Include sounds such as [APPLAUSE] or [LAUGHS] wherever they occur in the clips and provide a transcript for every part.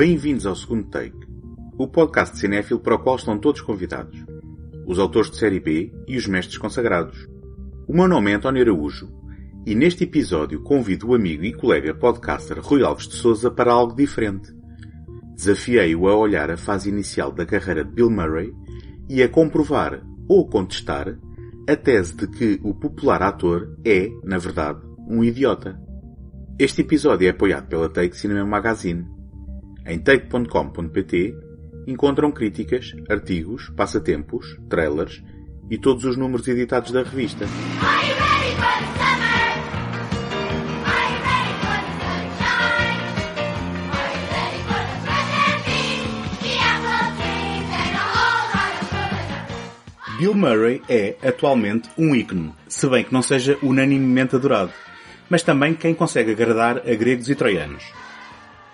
Bem-vindos ao segundo take, o podcast cinéfilo para o qual estão todos convidados. Os autores de série B e os mestres consagrados. O meu nome é António Araújo e neste episódio convido o amigo e colega podcaster Rui Alves de Souza para algo diferente. Desafiei-o a olhar a fase inicial da carreira de Bill Murray e a comprovar ou contestar a tese de que o popular ator é, na verdade, um idiota. Este episódio é apoiado pela Take Cinema Magazine. Em take.com.pt encontram críticas, artigos, passatempos, trailers e todos os números editados da revista. Bill Murray é, atualmente, um ícone, se bem que não seja unanimemente adorado, mas também quem consegue agradar a gregos e troianos.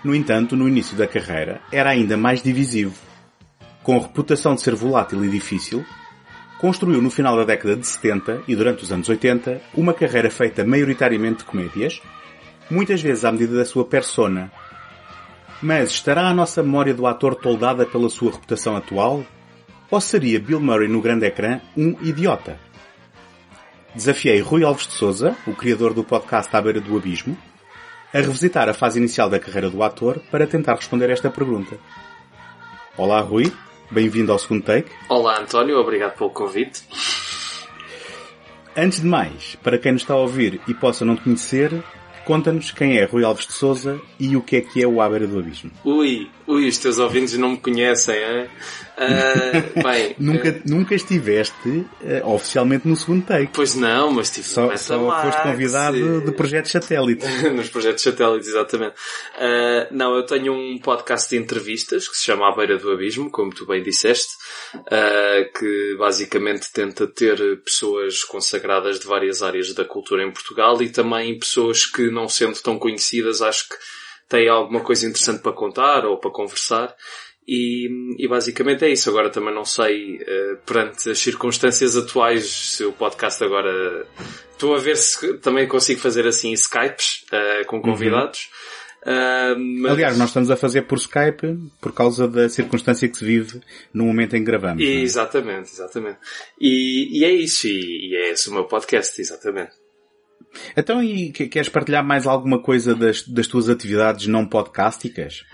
No entanto, no início da carreira, era ainda mais divisivo. Com a reputação de ser volátil e difícil, construiu no final da década de 70 e durante os anos 80 uma carreira feita maioritariamente de comédias, muitas vezes à medida da sua persona. Mas estará a nossa memória do ator toldada pela sua reputação atual? Ou seria Bill Murray no grande ecrã um idiota? Desafiei Rui Alves de Souza, o criador do podcast À Beira do Abismo, a revisitar a fase inicial da carreira do ator para tentar responder esta pergunta. Olá Rui, bem-vindo ao segundo take. Olá António, obrigado pelo convite. Antes de mais, para quem nos está a ouvir e possa não te conhecer, conta-nos quem é Rui Alves de Souza e o que é que é o À Beira do Abismo. Ui, ui, os teus ouvintes não me conhecem, hein? Uh, bem, [LAUGHS] nunca, uh, nunca estiveste uh, oficialmente no segundo take. Pois não, mas estive só, só foste convidado de projetos satélites. [LAUGHS] Nos projetos satélites, exatamente. não, eu tenho um podcast de entrevistas que se chama À Beira do Abismo, como tu bem disseste, que basicamente tenta ter pessoas consagradas de várias áreas da cultura em Portugal e também pessoas que não sendo tão conhecidas acho que têm alguma coisa interessante para contar ou para conversar. E, e, basicamente é isso. Agora também não sei, uh, perante as circunstâncias atuais, se o podcast agora. Estou a ver se também consigo fazer assim Skypes uh, com convidados. Uhum. Uh, mas... Aliás, nós estamos a fazer por Skype por causa da circunstância que se vive no momento em que gravamos. E, é? Exatamente, exatamente. E, e, é isso, e, e é esse o meu podcast, exatamente. Então, e queres partilhar mais alguma coisa das, das tuas atividades não podcásticas?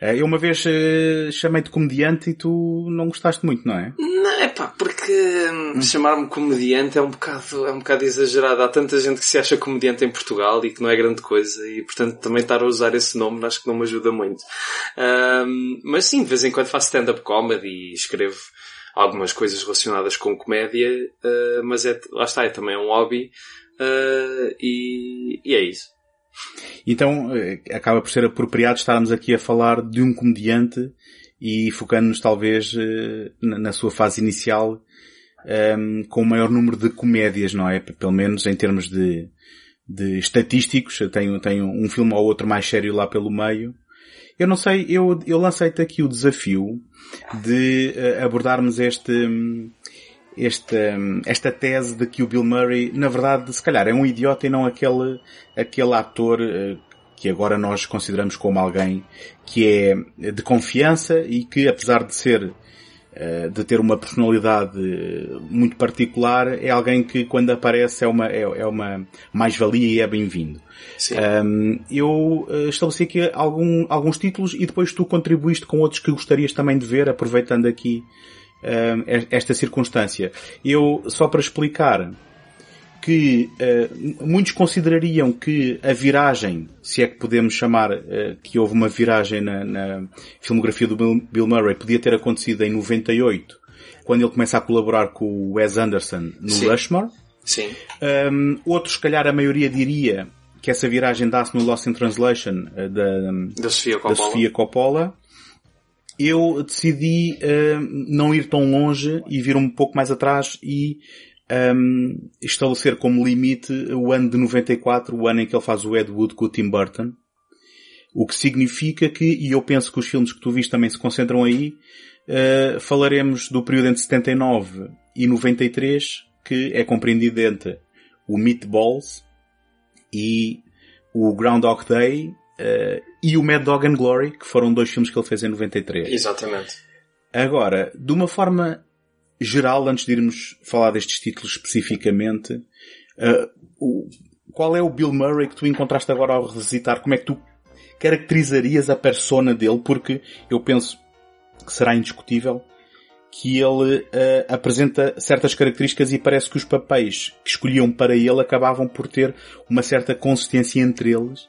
Eh, eu uma vez uh, chamei-te comediante e tu não gostaste muito, não é? Não, é pá, porque hum. chamar-me comediante é um bocado, é um bocado exagerado. Há tanta gente que se acha comediante em Portugal e que não é grande coisa e portanto também estar a usar esse nome acho que não me ajuda muito. Um, mas sim, de vez em quando faço stand-up comedy e escrevo algumas coisas relacionadas com comédia, uh, mas é, lá está, é também um hobby uh, e, e é isso. Então, eh, acaba por ser apropriado estarmos aqui a falar de um comediante e focando-nos talvez eh, na sua fase inicial um, ehm, com o maior número de comédias, não é? Pelo menos em termos de, de estatísticos. Tenho, tenho um filme ou outro mais sério lá pelo meio. Eu não sei, eu, eu lancei-te aqui o desafio de abordarmos este, esta, esta tese de que o Bill Murray, na verdade, se calhar é um idiota e não aquele, aquele ator eh, que agora nós consideramos como alguém que é de confiança e que apesar de ser eh, de ter uma personalidade muito particular, é alguém que quando aparece é uma, é, é uma mais-valia e é bem-vindo. Um, eu eh, estabeleci aqui algum, alguns títulos e depois tu contribuíste com outros que gostarias também de ver, aproveitando aqui esta circunstância. Eu, só para explicar, que uh, muitos considerariam que a viragem, se é que podemos chamar uh, que houve uma viragem na, na, filmografia do Bill Murray, podia ter acontecido em 98, quando ele começa a colaborar com o Wes Anderson no Sim. Rushmore. Sim. Um, outros, se calhar, a maioria diria que essa viragem dá-se no Lost in Translation uh, da, da, Sofia Coppola. Da Sofia Coppola eu decidi uh, não ir tão longe e vir um pouco mais atrás e um, ehm, estabelecer como limite o ano de 94, o ano em que ele faz o Ed Wood com o Tim Burton. O que significa que, e eu penso que os filmes que tu viste também se concentram aí, uh, falaremos do período entre 79 e 93, que é compreendido entre o Meatballs e o Groundhog Day uh, e o Mad Dog and Glory, que foram dois filmes que ele fez em 93. Exatamente. Agora, de uma forma geral, antes de irmos falar destes títulos especificamente, uh, o, qual é o Bill Murray que tu encontraste agora ao revisitar? Como é que tu caracterizarias a persona dele? Porque eu penso que será indiscutível que ele uh, apresenta certas características e parece que os papéis que escolhiam para ele acabavam por ter uma certa consistência entre eles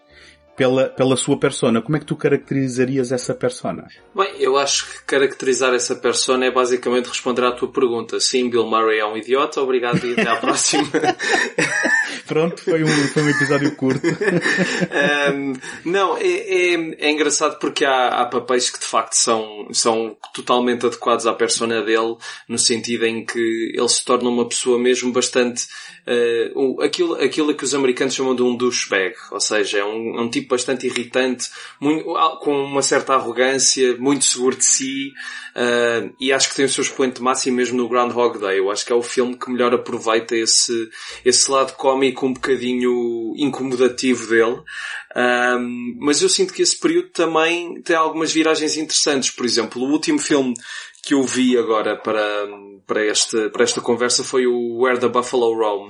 pela, pela sua persona. Como é que tu caracterizarias essa persona? Bem, eu acho que caracterizar essa persona é basicamente responder à tua pergunta. Sim, Bill Murray é um idiota, obrigado e até à próxima. [LAUGHS] Pronto, foi um, foi um episódio curto. [LAUGHS] um, não, é, é, é, engraçado porque há, há papéis que de facto são, são totalmente adequados à persona dele, no sentido em que ele se torna uma pessoa mesmo bastante uh, aquilo, aquilo que os americanos chamam de um douchebag, ou seja, é um, é um tipo bastante irritante, muito, com uma certa arrogância, muito seguro de si, uh, e acho que tem o seu expoente máximo mesmo no Groundhog Day. Eu acho que é o filme que melhor aproveita esse, esse lado cómico um bocadinho incomodativo dele. Um, mas eu sinto que esse período também tem algumas viragens interessantes. Por exemplo, o último filme que eu vi agora para, para, esta, para esta conversa foi o Where the Buffalo Roam,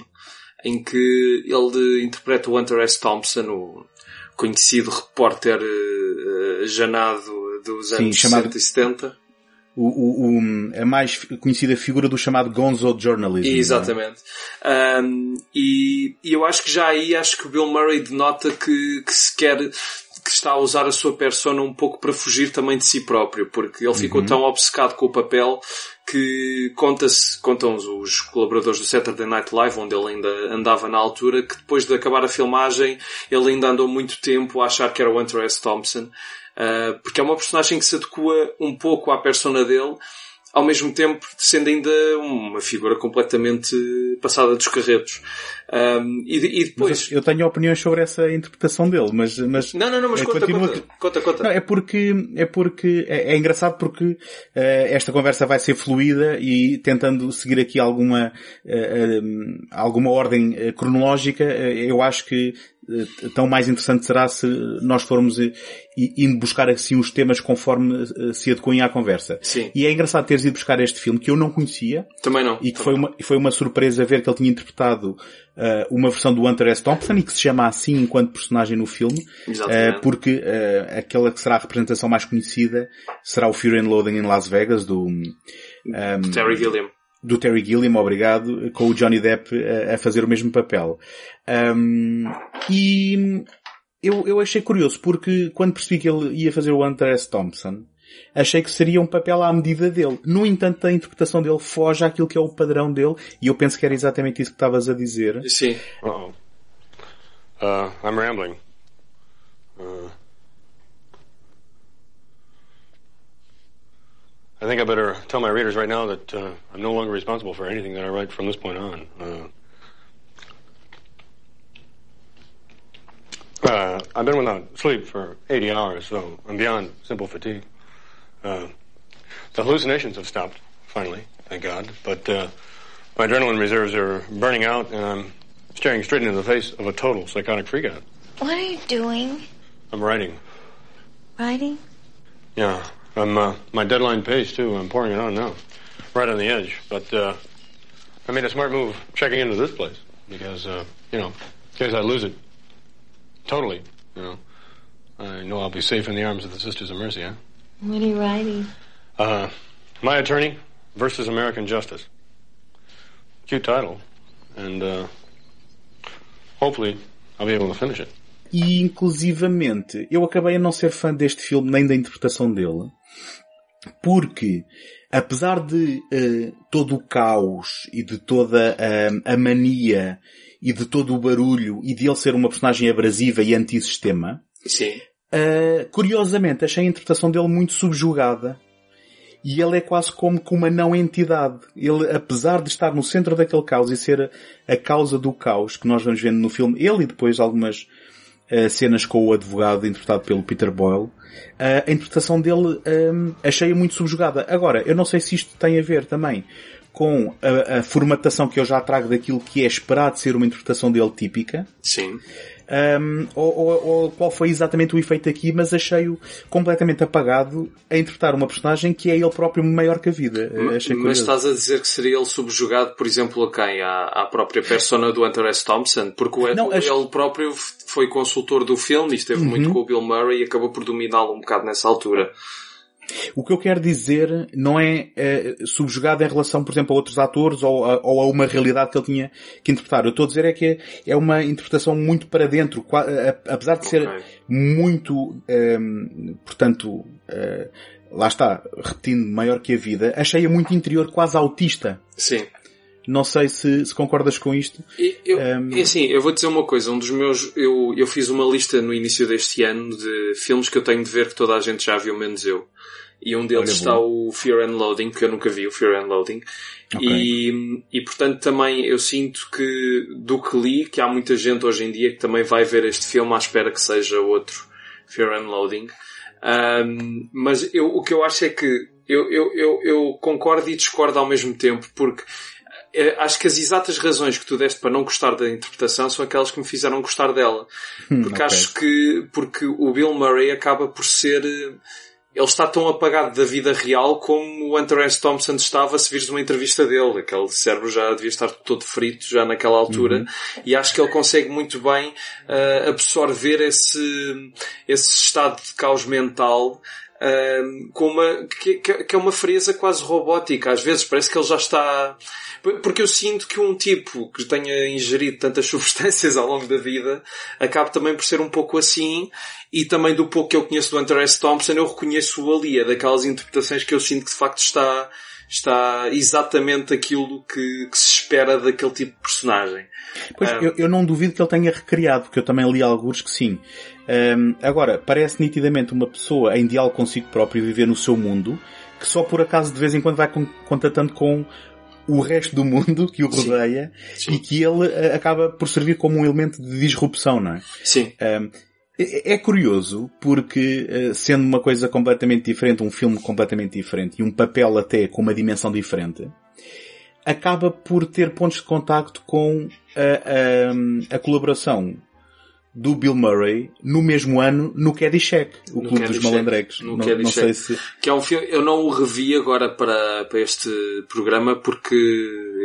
em que ele interpreta o Hunter S. Thompson, o conhecido repórter uh, janado dos anos Sim, chamado... 60 e 70. O, o, o, a mais conhecida figura do chamado Gonzo Journalism. É? Exatamente. Um, e, e, eu acho que já aí acho que o Bill Murray denota que, que se quer que está a usar a sua persona um pouco para fugir também de si próprio, porque ele ficou uhum. tão obcecado com o papel que conta-se, contam os colaboradores do Saturday Night Live, onde ele ainda andava na altura, que depois de acabar a filmagem, ele ainda andou muito tempo a achar que era o Hunter S. Thompson, uh, porque é uma personagem que se adequa um pouco à persona dele, ao mesmo tempo sendo ainda uma figura completamente passada dos carretos. Um, e, e, depois... eu tenho opiniões sobre essa interpretação dele, mas... mas não, não, não, mas é, conta, continua... conta, conta, conta. Não, é porque, é porque, é, é engraçado porque uh, esta conversa vai ser fluida e tentando seguir aqui alguma, uh, uh, alguma ordem cronológica, eu acho que tão mais interessante será se nós formos eh, indo buscar assim os temas conforme eh, se adequem à conversa. Sim. E é engraçado teres ido buscar este filme que eu não conhecia. Também não. E que foi uma, foi uma surpresa ver que ele tinha interpretado uh, uma versão do Hunter S. Thompson e que se chama assim enquanto personagem no filme. Uh, porque uh, aquela que será a representação mais conhecida será o Fear and Loathing em Las Vegas do um, Terry Gilliam do Terry Gilliam, obrigado, com o Johnny Depp a, a fazer o mesmo papel. Um, e eu, eu achei curioso porque quando percebi que ele ia fazer o Hunter S. Thompson, achei que seria um papel à medida dele. No entanto, a interpretação dele foge àquilo que é o padrão dele e eu penso que era exatamente isso que estavas a dizer. Sim. Uh -oh. uh, I'm rambling. Uh... I think I better tell my readers right now that uh, I'm no longer responsible for anything that I write from this point on. Uh, uh, I've been without sleep for 80 hours, so I'm beyond simple fatigue. Uh, the hallucinations have stopped, finally, thank God, but uh, my adrenaline reserves are burning out, and I'm staring straight into the face of a total psychotic freakout. What are you doing? I'm writing. Writing? Yeah. I'm uh, my deadline page too. I'm pouring it on now, right on the edge. But uh, I made a smart move checking into this place because uh, you know, in case I lose it totally, you know, I know I'll be safe in the arms of the Sisters of Mercy. Huh? What are you writing? Uh, my attorney versus American justice. Cute title, and uh, hopefully I'll be able to finish it. E inclusivamente, eu acabei a não ser fã deste filme nem da interpretação dele. Porque, apesar de uh, todo o caos e de toda uh, a mania e de todo o barulho e de ele ser uma personagem abrasiva e antissistema, Sim. Uh, curiosamente achei a interpretação dele muito subjugada. E ele é quase como que uma não entidade. Ele, apesar de estar no centro daquele caos e ser a, a causa do caos que nós vamos vendo no filme, ele e depois algumas uh, cenas com o advogado interpretado pelo Peter Boyle, a interpretação dele um, achei muito subjugada. Agora, eu não sei se isto tem a ver também com a, a formatação que eu já trago daquilo que é esperado ser uma interpretação dele típica. Sim. Um, ou, ou, ou, qual foi exatamente o efeito aqui, mas achei-o completamente apagado a interpretar uma personagem que é ele próprio maior que a vida. Achei mas estás a dizer que seria ele subjugado, por exemplo, a quem? À, à própria persona do Hunter S. Thompson? Porque o, Não, ele próprio foi consultor do filme e esteve uhum. muito com o Bill Murray e acabou por dominá-lo um bocado nessa altura. O que eu quero dizer não é, é subjugado em relação, por exemplo, a outros atores ou a, ou a, uma realidade que ele tinha que interpretar. Eu estou a dizer é que é, uma interpretação muito para dentro, apesar de ser okay. muito, um, ehm, portanto, uh, lá está, repetindo, maior que a vida, achei-a muito interior, quase autista. Sim. Não sei se, se concordas com isto. Eu, um... É assim, eu vou dizer uma coisa. Um dos meus, eu, eu fiz uma lista no início deste ano de filmes que eu tenho de ver que toda a gente já viu, menos eu. E um deles Olha, está bom. o Fear and Loading, que eu nunca vi o Fear and Loading. Okay. E, e portanto também eu sinto que do que li, que há muita gente hoje em dia que também vai ver este filme à espera que seja outro Fear and Loading. Um, mas eu, o que eu acho é que eu, eu, eu, eu concordo e discordo ao mesmo tempo, porque acho que as exatas razões que tu deste para não gostar da interpretação são aquelas que me fizeram gostar dela. Hum, porque okay. acho que, porque o Bill Murray acaba por ser, ele está tão apagado da vida real como o Hunter S. Thompson estava se vires uma entrevista dele. Aquele cérebro já devia estar todo frito já naquela altura. Uhum. E acho que ele consegue muito bem uh, absorver esse, esse estado de caos mental uh, com uma, que, que, é uma frieza quase robótica. Às vezes parece que ele já está... Porque eu sinto que um tipo que tenha ingerido tantas [LAUGHS] substâncias ao longo da vida acaba também por ser um pouco assim e também do pouco que eu conheço do Hunter S. Thompson eu reconheço ali, é daquelas interpretações que eu sinto que de facto está está exatamente aquilo que, que, se espera daquele tipo de personagem. Pois, um, eu, eu, não duvido que ele tenha recriado, porque eu também li alguns que sim. Um, agora, parece nitidamente uma pessoa em diálogo consigo próprio viver no seu mundo, que só por acaso de vez em quando vai contatando com o resto do mundo que o rodeia sim, sim. e que ele uh, acaba por servir como um elemento de disrupção, não é? Sim. Um, é, é curioso porque, uh, sendo uma coisa completamente diferente, um filme completamente diferente e um papel até com uma dimensão diferente, acaba por ter pontos de contacto com a, a, a colaboração do Bill Murray no mesmo ano no Caddyshack, o no Clube dos Malandrecos. No não, não sei se... Que é um filme, eu não o revi agora para, para este programa porque,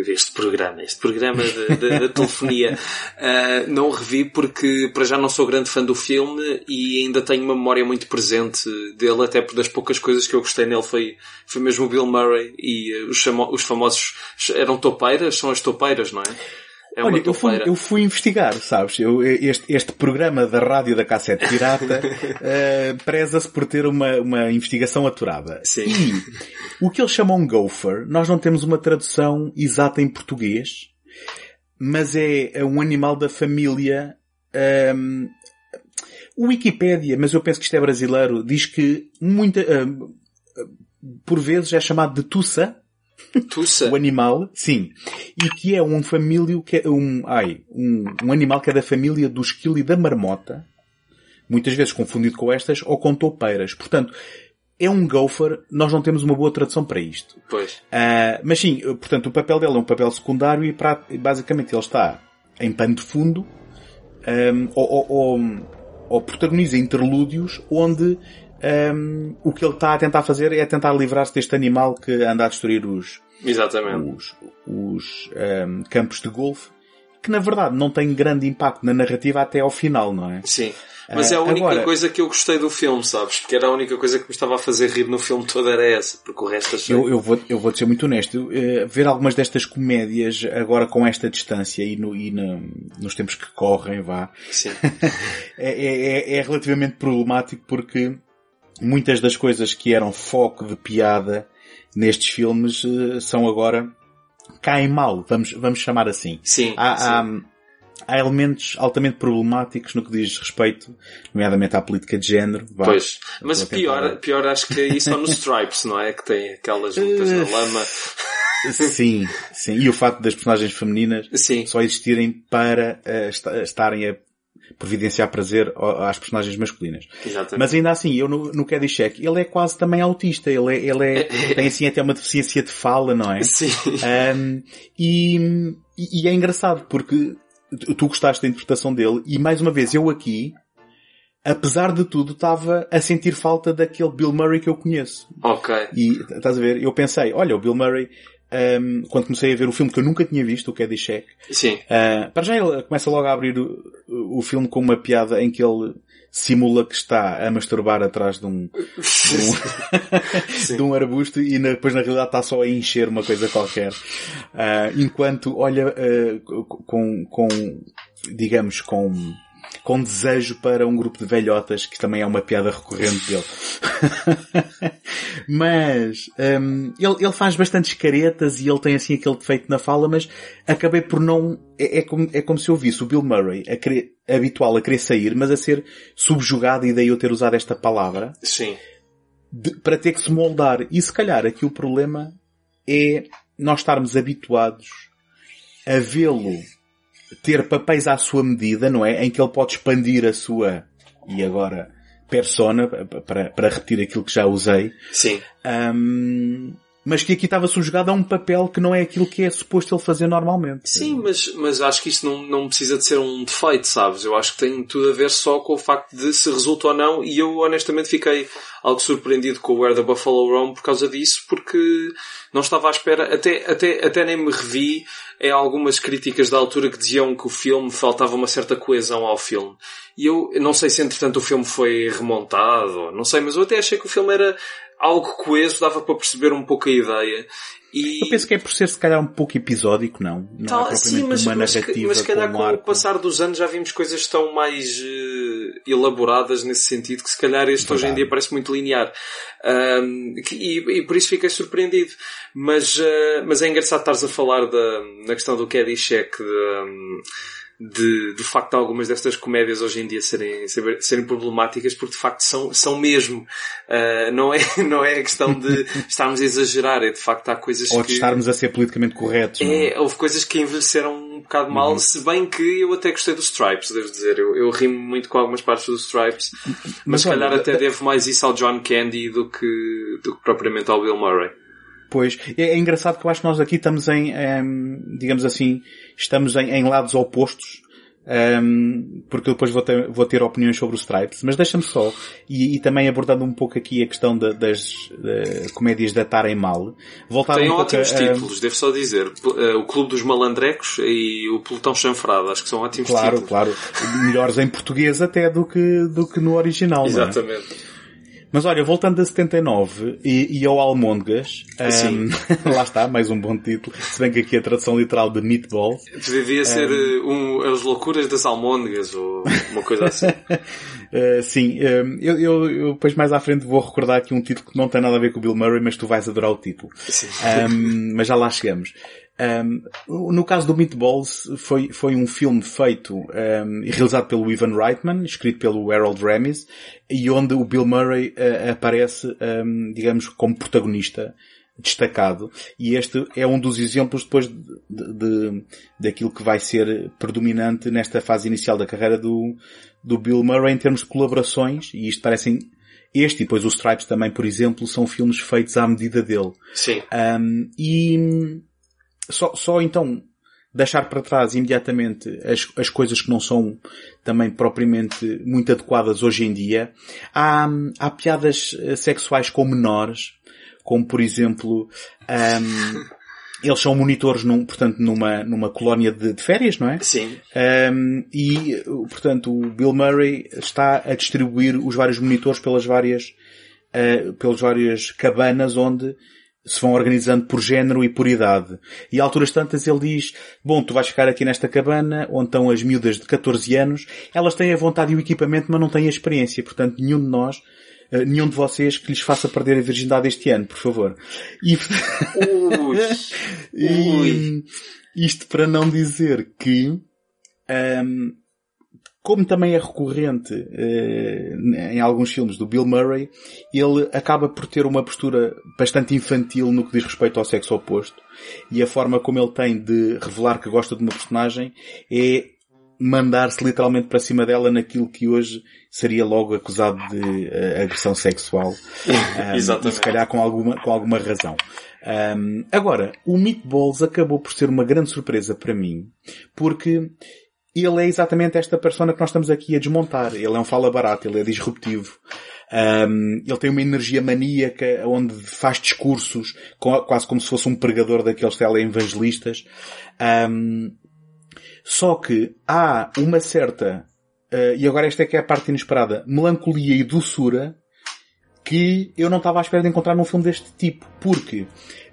este programa, este programa da telefonia, uh, [LAUGHS] não o revi porque para já não sou grande fã do filme e ainda tenho uma memória muito presente dele, até por das poucas coisas que eu gostei nele foi, foi mesmo o Bill Murray e os, chamo, os famosos, eram topeiras, são as topeiras, não é? É Olha, eu fui, eu fui, investigar, sabes? Eu, este, este programa da rádio da cassete pirata uh, [LAUGHS] preza-se por ter uma, uma investigação aturada. Sim. E o que eles chamam gopher, nós não temos uma tradução exata em português, mas é, é um animal da família um, ehm, o Wikipédia, mas eu penso que isto é brasileiro, diz que muita, uh, por vezes é chamado de tussa, Tussa. o animal, sim. E que é um família, que é um, ai, um, um animal que é da família do esquilo e da marmota. Muitas vezes confundido com estas ou com toupeiras. Portanto, é um gopher, nós não temos uma boa tradução para isto. Pois. Uh, mas sim, portanto, o papel dele é um papel secundário e pra, basicamente ele está em pano de fundo um, ou, ou, ou, ou protagoniza interlúdios onde um, o que ele está a tentar fazer é tentar livrar-se deste animal que anda a destruir os, Exatamente. os, os um, campos de golfe, que na verdade não tem grande impacto na narrativa até ao final, não é? Sim. Mas é a única Agora, coisa que eu gostei do filme, sabes? Porque era a única coisa que me estava a fazer rir no filme todo era essa, porque o resto achei... Eu, eu, vou, eu vou ser muito honesto. Uh, ver algumas destas comédias agora com esta distância e, no, e no, nos tempos que correm, vá. Sim. [LAUGHS] é, é, é relativamente problemático porque muitas das coisas que eram foco de piada nestes filmes uh, são agora caem mal, vamos, vamos chamar assim. Sim, há, sim. Há, há, elementos altamente problemáticos no que diz respeito, nomeadamente à política de género. Vá, pois, mas pior, pior acho que é isso só nos [LAUGHS] Stripes, não é? Que tem aquelas lutas na lama. Sim, sim. E o facto das personagens femininas sim. só existirem para uh, estarem a providenciar prazer às personagens masculinas. Exatamente. Mas ainda assim, eu no, no Caddyshack, ele é quase também autista. Ele é, ele é, [LAUGHS] tem assim até uma deficiência de fala, não é? Sim. Um, e, e é engraçado porque tu, tu gostaste da interpretação dele e mais uma vez eu aqui, apesar de tudo, estava a sentir falta daquele Bill Murray que eu conheço. Ok. E estás a ver? Eu pensei, olha, o Bill Murray, um, quando comecei a ver o filme que eu nunca tinha visto, o Caddyshack, Sim. uh, para já ele começa logo a abrir o, o filme com uma piada em que ele simula que está a masturbar atrás de um, de um, [LAUGHS] de um arbusto e na, depois na realidade está só a encher uma coisa qualquer. Uh, enquanto olha uh, com, com, digamos, com com desejo para um grupo de velhotas, que também é uma piada recorrente dele. [LAUGHS] mas um, ele, ele faz bastantes caretas e ele tem assim aquele defeito na fala, mas acabei por não. É, é, como, é como se eu visse o Bill Murray a querer, habitual a querer sair, mas a ser subjugado e daí eu ter usado esta palavra. Sim. De, para ter que se moldar. E se calhar aqui o problema é nós estarmos habituados a vê-lo ter papéis à sua medida, não é? Em que ele pode expandir a sua, e agora, persona, para, para repetir aquilo que já usei. Sim. Um, mas que aqui estava subjugado a um papel que não é aquilo que é suposto ele fazer normalmente. Sim, mas, mas acho que isso não, não precisa de ser um defeito, sabes? Eu acho que tem tudo a ver só com o facto de se resulta ou não, e eu honestamente fiquei algo surpreendido com o Where the Buffalo Roam por causa disso, porque não estava à espera, até, até, até nem me revi em algumas críticas da altura que diziam que o filme faltava uma certa coesão ao filme. E eu não sei se entretanto o filme foi remontado, não sei, mas eu até achei que o filme era algo coeso, dava para perceber um pouco a ideia. E... Eu penso que é por ser se calhar um pouco episódico, não? Não Tal, é sim, mas, uma mas, narrativa mas se calhar com, com o passar dos anos já vimos coisas tão mais uh, elaboradas nesse sentido que se calhar este hoje em Verdade. dia parece muito linear. Um, que- e, e por isso fiquei surpreendido. Mas, uh, mas é engraçado estares a falar da, na questão do Caddyshack, de, um, de, do facto de algumas destas comédias hoje em dia serem, serem, problemáticas porque de facto são, são mesmo. Uh, não, é, [LAUGHS] não é a questão de estarmos a exagerar, é de facto há coisas Ou que... de estarmos a ser politicamente corretos, é? É, houve coisas que envelheceram um bocado mal, se bem que eu até gostei dos Stripes, devo dizer. Eu, eu rimo muito com algumas partes dos Stripes, mas, se calhar até devo mais isso ao John Candy do que, do que propriamente ao Bill Murray. Pois, é, engraçado que eu acho que nós aqui estamos em, em, digamos assim, estamos em, em lados opostos, em, porque depois vou ter, vou ter opiniões sobre os Stripes, mas deixa-me só, e, e também abordando um pouco aqui a questão da- das eh, comédias datarem mal, voltar Tem um pouco ótimos a, títulos, devo só dizer. Eh, O Clube dos Malandrecos e o Pelotão Chanfrado, acho que são ótimos Claro, títulos. claro. Melhores em português até do que, do que no original, não é? Exatamente. Mas olha, voltando a 79 e, e ao Almôndegas, Sim. ehm, [LAUGHS] lá está, mais um bom título, se bem que aqui a tradução literal de Meatballs, Devia ser eh, um, As Loucuras das Almôndegas ou uma coisa assim. Uh, [LAUGHS] sim, um, eu, eu, eu depois mais à frente vou recordar aqui um título que não tem nada a ver com o Bill Murray, mas tu vais adorar o título. Um, mas já lá chegamos. Um, no caso do Meatballs, foi, foi um filme feito um, e realizado pelo Ivan Reitman, escrito pelo Harold Ramis, e onde o Bill Murray uh, aparece, um, digamos, como protagonista destacado. E este é um dos exemplos depois de, de, daquilo que vai ser predominante nesta fase inicial da carreira do, do Bill Murray em termos de colaborações, e isto parecem, este e depois os Stripes também, por exemplo, são filmes feitos à medida dele. Sim. Um, e só, só então deixar para trás imediatamente as, as coisas que não são também propriamente muito adequadas hoje em dia. Há, há piadas eh, sexuais com menores, como por exemplo, um, [LAUGHS] eles são monitores num, portanto, numa, numa colónia de, de férias, não é? Sim. Um, e, portanto, o Bill Murray está a distribuir os vários monitores pelas várias, uh, pelas várias cabanas onde se vão organizando por género e por idade. E a alturas tantas ele diz, bom, tu vais ficar aqui nesta cabana, onde estão as miúdas de 14 anos, elas têm a vontade e o equipamento, mas não têm a experiência. Portanto, nenhum de nós, uh, nenhum de vocês que lhes faça perder a virgindade este ano, por favor. E, Ui. [LAUGHS] E isto para não dizer que, ahm, como também é recorrente eh, em alguns filmes do Bill Murray, ele acaba por ter uma postura bastante infantil no que diz respeito ao sexo oposto. E a forma como ele tem de revelar que gosta de uma personagem é mandar-se literalmente para cima dela naquilo que hoje seria logo acusado de uh, agressão sexual. [LAUGHS] Um, Exatamente. E se calhar com alguma, com alguma razão. Um, agora, o Meatballs acabou por ser uma grande surpresa para mim, porque ele é exatamente esta persona que nós estamos aqui a desmontar. Ele é um fala barato, ele é disruptivo. Um, ele tem uma energia maníaca onde faz discursos quase como se fosse um pregador daqueles televangelistas. Um, só que há uma certa, uh, e agora esta é que é a parte inesperada, melancolia e doçura que eu não estava à espera de encontrar num filme deste tipo. Porque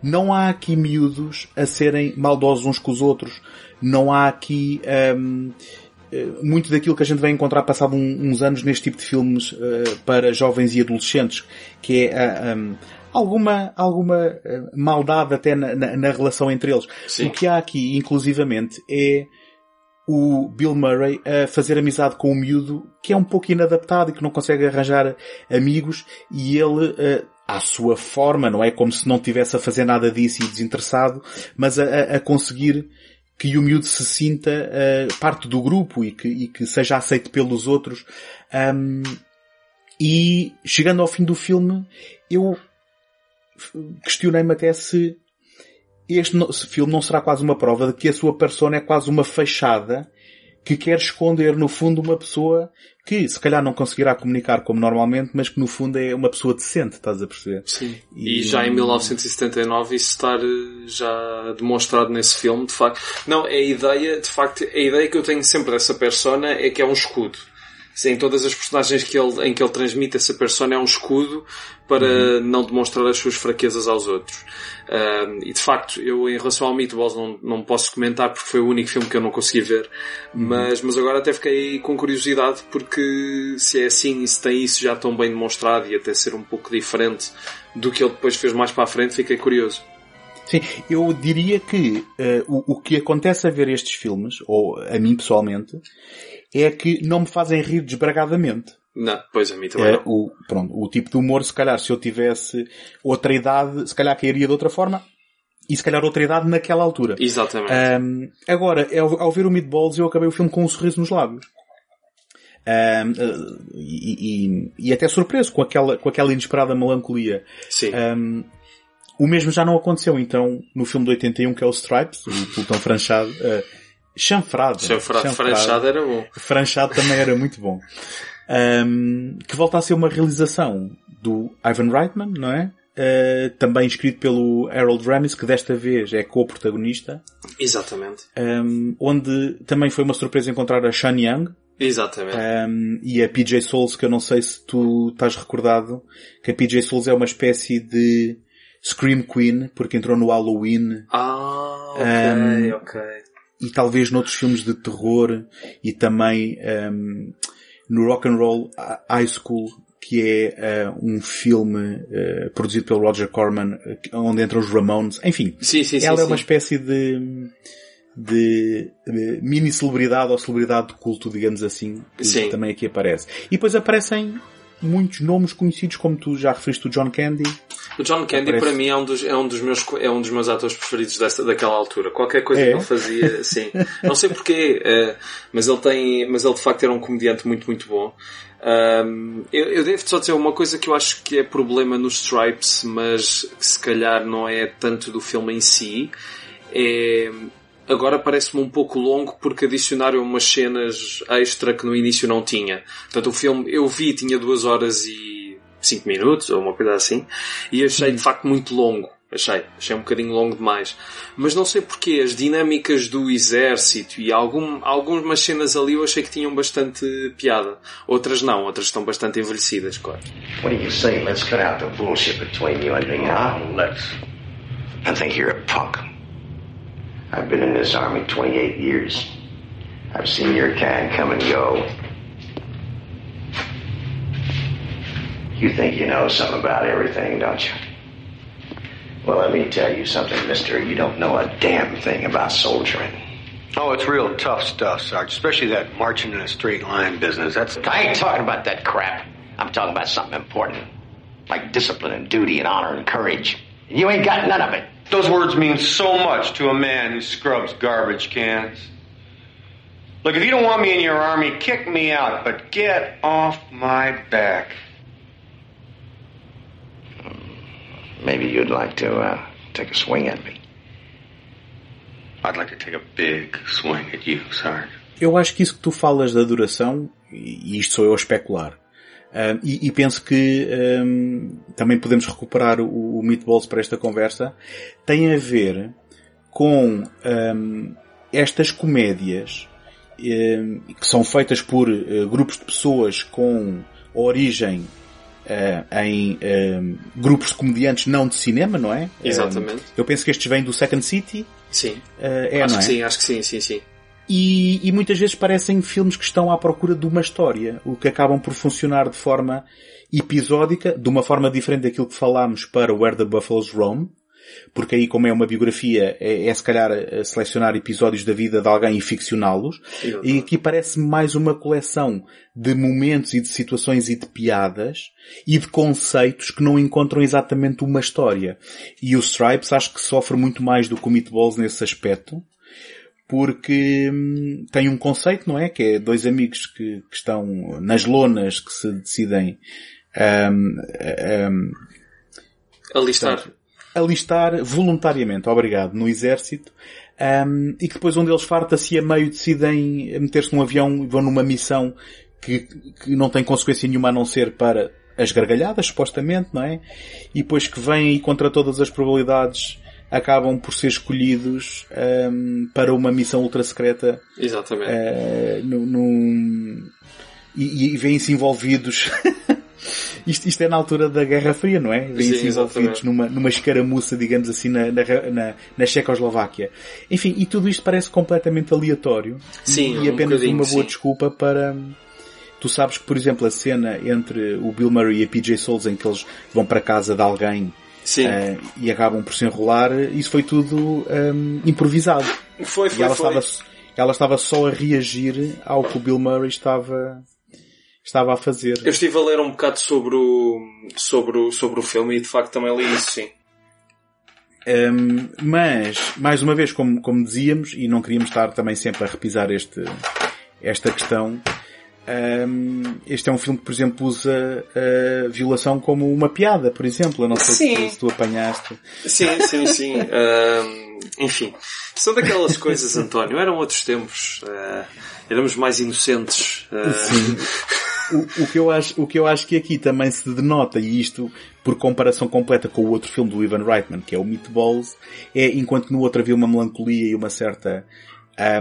não há aqui miúdos a serem maldosos uns com os outros. Não há aqui um, muito daquilo que a gente vai encontrar passado um, uns anos neste tipo de filmes uh, para jovens e adolescentes, que é uh, um, alguma, alguma uh, maldade até na, na, na, relação entre eles. Sim. O que há aqui, inclusivamente, é o Bill Murray a fazer amizade com o miúdo que é um pouco inadaptado e que não consegue arranjar amigos e ele à sua forma, não é como se não tivesse a fazer nada disso e desinteressado, mas a, a conseguir que o miúdo se sinta uh, parte do grupo e que, e que seja aceito pelos outros. Um, e chegando ao fim do filme, eu questionei-me até se este filme não será quase uma prova de que a sua persona é quase uma fachada que quer esconder no fundo uma pessoa que se calhar não conseguirá comunicar como normalmente, mas que no fundo é uma pessoa decente, estás a perceber? Sim. E, e já em 1979 isso estar já demonstrado nesse filme, de facto. Não, a ideia, de facto, a ideia que eu tenho sempre dessa persona é que é um escudo. Sim, todas as personagens que ele, em que ele transmite essa persona é um escudo para uhum. não demonstrar as suas fraquezas aos outros. Um, e de facto, eu em relação ao Meatballs não, não posso comentar porque foi o único filme que eu não consegui ver. Uhum. Mas, mas agora até fiquei com curiosidade porque se é assim e se tem isso já tão bem demonstrado e até ser um pouco diferente do que ele depois fez mais para a frente, fiquei curioso. Sim, eu diria que uh, o, o que acontece a ver estes filmes, ou a mim pessoalmente, é que não me fazem rir desbragadamente. Não, pois a mim também é, não. O, pronto, o tipo de humor, se calhar, se eu tivesse outra idade, se calhar cairia de outra forma. E se calhar outra idade naquela altura. Exatamente. Um, agora, ao, ao ver o Meatballs, eu acabei o filme com um sorriso nos lábios. Um, e, e, e, até surpreso com aquela, com aquela inesperada melancolia. Sim. Um, o mesmo já não aconteceu, então, no filme de 81, que é o Stripes, o pelotão franchado. Uh, chanfrado. Chanfrado. Franchado era bom. Franchado também era muito bom. Um, que volta a ser uma realização do Ivan Reitman, não é? Uh, também escrito pelo Harold Ramis, que desta vez é co-protagonista. Exatamente. Um, onde também foi uma surpresa encontrar a Sean Young. Exatamente. Um, e a PJ Souls, que eu não sei se tu estás recordado, que a PJ Souls é uma espécie de Scream Queen, porque entrou no Halloween. Ah, ok, ok. E talvez noutros filmes de terror e também no Rock and Roll High School, que é uh, um filme uh, produzido pelo Roger Corman, onde entram os Ramones. Enfim, sim, sim, ela sim, é uma espécie de, de, de, mini celebridade ou celebridade de culto, digamos assim, que também aqui aparece. E depois aparecem muitos nomes conhecidos, como tu já referiste, o John Candy. O John Candy para mim é um dos, é um dos meus, é um dos meus atores preferidos dessa, daquela altura. Qualquer coisa É? que ele fazia, [LAUGHS] sim. Não sei porquê, eh, mas ele tem, mas ele de facto era um comediante muito, muito bom. Ahm, eu, eu devo só dizer uma coisa que eu acho que é problema nos Stripes, mas que se calhar não é tanto do filme em si. É, agora parece-me um pouco longo porque adicionaram umas cenas extra que no início não tinha. Portanto, o filme eu vi tinha duas horas e cinco minutos ou uma coisa assim e achei de facto muito longo. Achei, achei um bocadinho longo demais. Mas não sei porquê, as dinâmicas do exército e algum, algumas cenas ali eu achei que tinham bastante piada. Outras não, outras estão bastante envelhecidas, claro. What do you say? Let's cut out the bullshit between you and me, huh? Let's. I think you're a punk. I've been in this army 28 years. I've seen your kind come and go. You think you know something about everything, don't you? Well, let me tell you something, mister. You don't know a damn thing about soldiering. Oh, it's real tough stuff, Sarge. Especially that marching in a straight line business. That's I ain't talking about that crap. I'm talking about something important. Like discipline and duty and honor and courage. And you ain't got none of it. those words mean so much to a man who scrubs garbage cans. Look, if you don't want me in your army, kick me out, but get off my back. Maybe you'd like to uh, take a swing at me. I'd like to take a big swing at you, Sarge. Eu acho que isso que tu falas da duração, e isto sou eu a especular, um, e, e, penso que um, também podemos recuperar o, o Meatballs para esta conversa, tem a ver com um, estas comédias que são feitas por uh, grupos de pessoas com origem uh, em grupos de comediantes não de cinema, não é? Exatamente. eu penso que estes vêm do Second City. Sim. Uh, é, acho não é? que sim, acho que sim, sim, sim. E, e, muitas vezes parecem filmes que estão à procura de uma história, o que acabam por funcionar de forma episódica, de uma forma diferente daquilo que falámos para Where the Buffaloes Roam, porque aí como é uma biografia, é, é se calhar selecionar episódios da vida de alguém e ficcioná-los, e aqui parece mais uma coleção de momentos e de situações e de piadas e de conceitos que não encontram exatamente uma história. E o Stripes acho que sofre muito mais do que o Meatballs nesse aspecto, porque hum, tem um conceito, não é? Que é dois amigos que, que estão nas lonas que se decidem um, um, alistar. Alistar voluntariamente, obrigado, no exército, um, e que depois um deles farta-se a meio decidem meter-se num avião e vão numa missão que, que não tem consequência nenhuma a não ser para as gargalhadas, supostamente, não é? E depois que vêm e contra todas as probabilidades acabam por ser escolhidos um, para uma missão ultra secreta. Exatamente. Uh, no, e, e vêm-se envolvidos. [LAUGHS] isto, isto é na altura da Guerra Fria, não é? Vêm-se envolvidos numa, numa escaramuça, digamos assim, na, na, na, Checoslováquia. Enfim, e tudo isto parece completamente aleatório. Sim, e apenas um uma boa sim. desculpa para. Tu sabes que, por exemplo, a cena entre o Bill Murray e a PJ Souls em que eles vão para a casa de alguém. Uh, e acabam por se enrolar, isso foi tudo um, improvisado. Foi, foi, e ela, foi. Estava, ela estava só a reagir ao que o Bill Murray estava, estava a fazer. Eu estive a ler um bocado sobre o, sobre o, sobre o filme e de facto também li isso, sim. Um, mas, mais uma vez, como, como dizíamos, e não queríamos estar também sempre a repisar este, esta questão, um, este é um filme que, por exemplo, usa a violação como uma piada, por exemplo. Eu não sei Sim. se, se tu apanhaste. Sim, sim, sim. [LAUGHS] Um, enfim, são daquelas coisas, [LAUGHS] António. Eram outros tempos. Uh, éramos mais inocentes. Uh, Sim. [LAUGHS] O, o, que eu acho, o que eu acho que aqui também se denota, e isto por comparação completa com o outro filme do Ivan Reitman, que é o Meatballs, é enquanto no outro havia uma melancolia e uma certa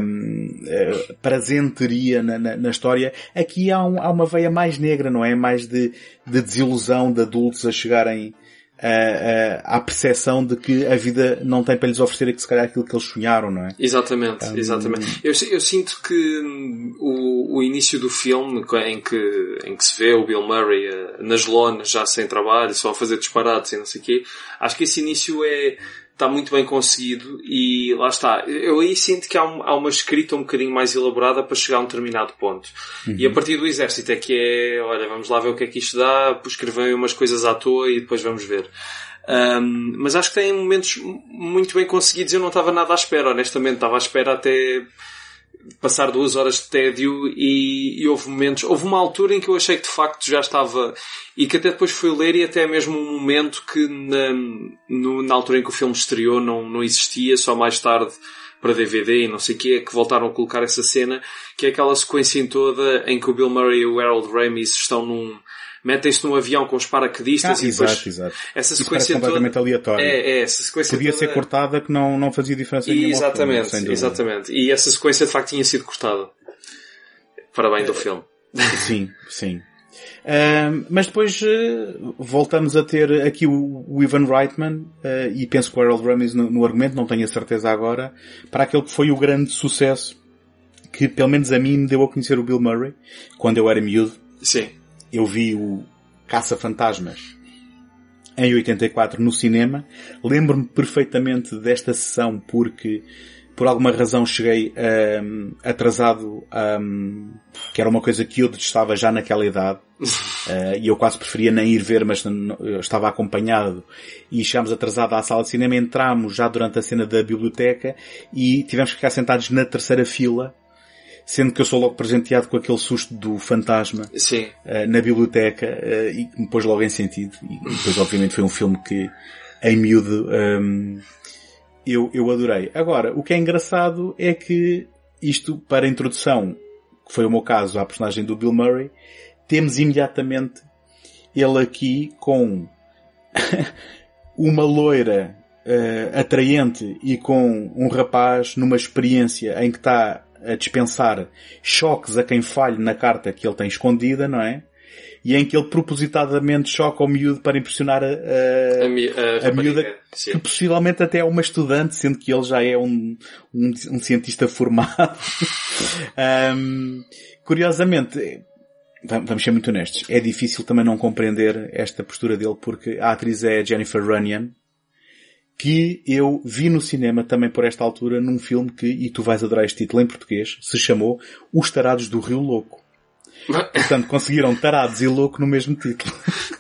um, uh, prazenteria na, na, na, história, aqui há, um, há, uma veia mais negra, não é? Mais de, de desilusão de adultos a chegarem uh, uh, à percepção de que a vida não tem para lhes oferecer que se calhar aquilo que eles sonharam, não é? Exatamente, Um, exatamente. Eu, eu sinto que hum, o, o início do filme, em que, em que se vê o Bill Murray uh, nas lonas, já sem trabalho, só a fazer disparates e não sei o quê, acho que esse início é, está muito bem conseguido e lá está. Eu aí sinto que há, um, há uma escrita um bocadinho mais elaborada para chegar a um determinado ponto. E a partir do exército é que é, olha, vamos lá ver o que é que isto dá, escrever umas coisas à toa e depois vamos ver. Um, mas acho que tem momentos muito bem conseguidos. Eu não estava nada à espera, honestamente. Estava à espera até passar duas horas de tédio e, e, houve momentos, houve uma altura em que eu achei que de facto já estava e que até depois fui ler e até mesmo um momento que na, no, na altura em que o filme estreou não, não existia, só mais tarde para DVD e não sei o que, é que voltaram a colocar essa cena, que é aquela sequência em toda em que o Bill Murray e o Harold Ramis estão num, metem-se num avião com os paraquedistas Ah, e depois exato, exato. essa sequência parece completamente toda, aleatório. é, é, essa sequência Podia toda, ser cortada que não, não fazia diferença nenhuma. ao filme, Exatamente, exatamente. E essa sequência de facto tinha sido cortada. Para bem do filme. [LAUGHS] Sim, sim. Ahm, mas depois eh, voltamos a ter aqui o, o Ivan Reitman eh, e penso que o Harold Ramis no, no argumento, não tenho a certeza agora, para aquele que foi o grande sucesso que pelo menos a mim me deu a conhecer o Bill Murray quando eu era miúdo. Sim. Eu vi o Caça-Fantasmas em 84 no cinema. Lembro-me perfeitamente desta sessão porque por alguma razão cheguei um, atrasado, um, que era uma coisa que eu detestava já naquela idade. Uh, [LAUGHS] e eu quase preferia nem ir ver, mas estava acompanhado. E chegámos atrasado à sala de cinema, entramos já durante a cena da biblioteca e tivemos que ficar sentados na terceira fila, sendo que eu sou logo presenteado com aquele susto do fantasma Sim. uh, na biblioteca uh, e que me pôs logo em sentido. E depois, obviamente, foi um filme que, em miúdo, um, eu, eu adorei. Agora, o que é engraçado é que isto, para a introdução, que foi o meu caso à personagem do Bill Murray, temos imediatamente ele aqui com [LAUGHS] uma loira uh, atraente e com um rapaz numa experiência em que está a dispensar choques a quem falhe na carta que ele tem escondida, não é? E em que ele propositadamente choca o miúdo para impressionar a, a, A, mi a, a miúda sim. que possivelmente até é uma estudante, sendo que ele já é um, um, um cientista formado. [LAUGHS] Ahm, curiosamente, va- vamos ser muito honestos, é difícil também não compreender esta postura dele porque a atriz é Jennifer Runyon, que eu vi no cinema também por esta altura num filme que, e tu vais adorar este título em português, se chamou Os Tarados do Rio Louco. Portanto, conseguiram Tarados e Louco no mesmo título. [LAUGHS]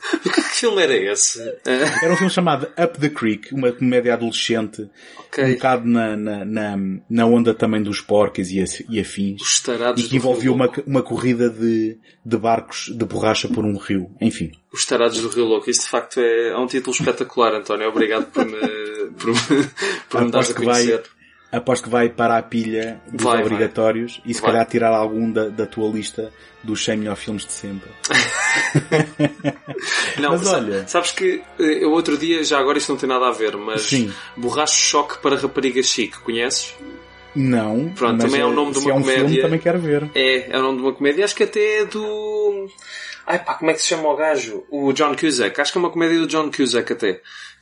filme era esse? Era um filme chamado Up the Creek, uma comédia adolescente, ok. um bocado na, na, na, na onda também dos porcos e, e afins. Os tarados E que envolvia uma, uma corrida de, de barcos de borracha por um rio. Enfim. Os tarados do Rio Louco. Isso de facto é, é um título espetacular, António. Obrigado por me, por me, por me dares a que vai, conhecer. Aposto que vai para a pilha dos Vai, vai. obrigatórios e se Vai. calhar tirar algum da, da tua lista dos 100 melhores filmes de sempre. [LAUGHS] Não, Mas olha- Sabes que eh, eu outro dia, já agora isto não tem nada a ver, mas Sim. Borracho Choque para Rapariga Chique, conheces? Não. Pronto, também é o nome de uma é um filme comédia. também quero ver. É, é o nome de uma comédia, acho que até é do. Ai pá, como é que se chama o gajo? O John Cusack. Acho que é uma comédia do John Cusack até.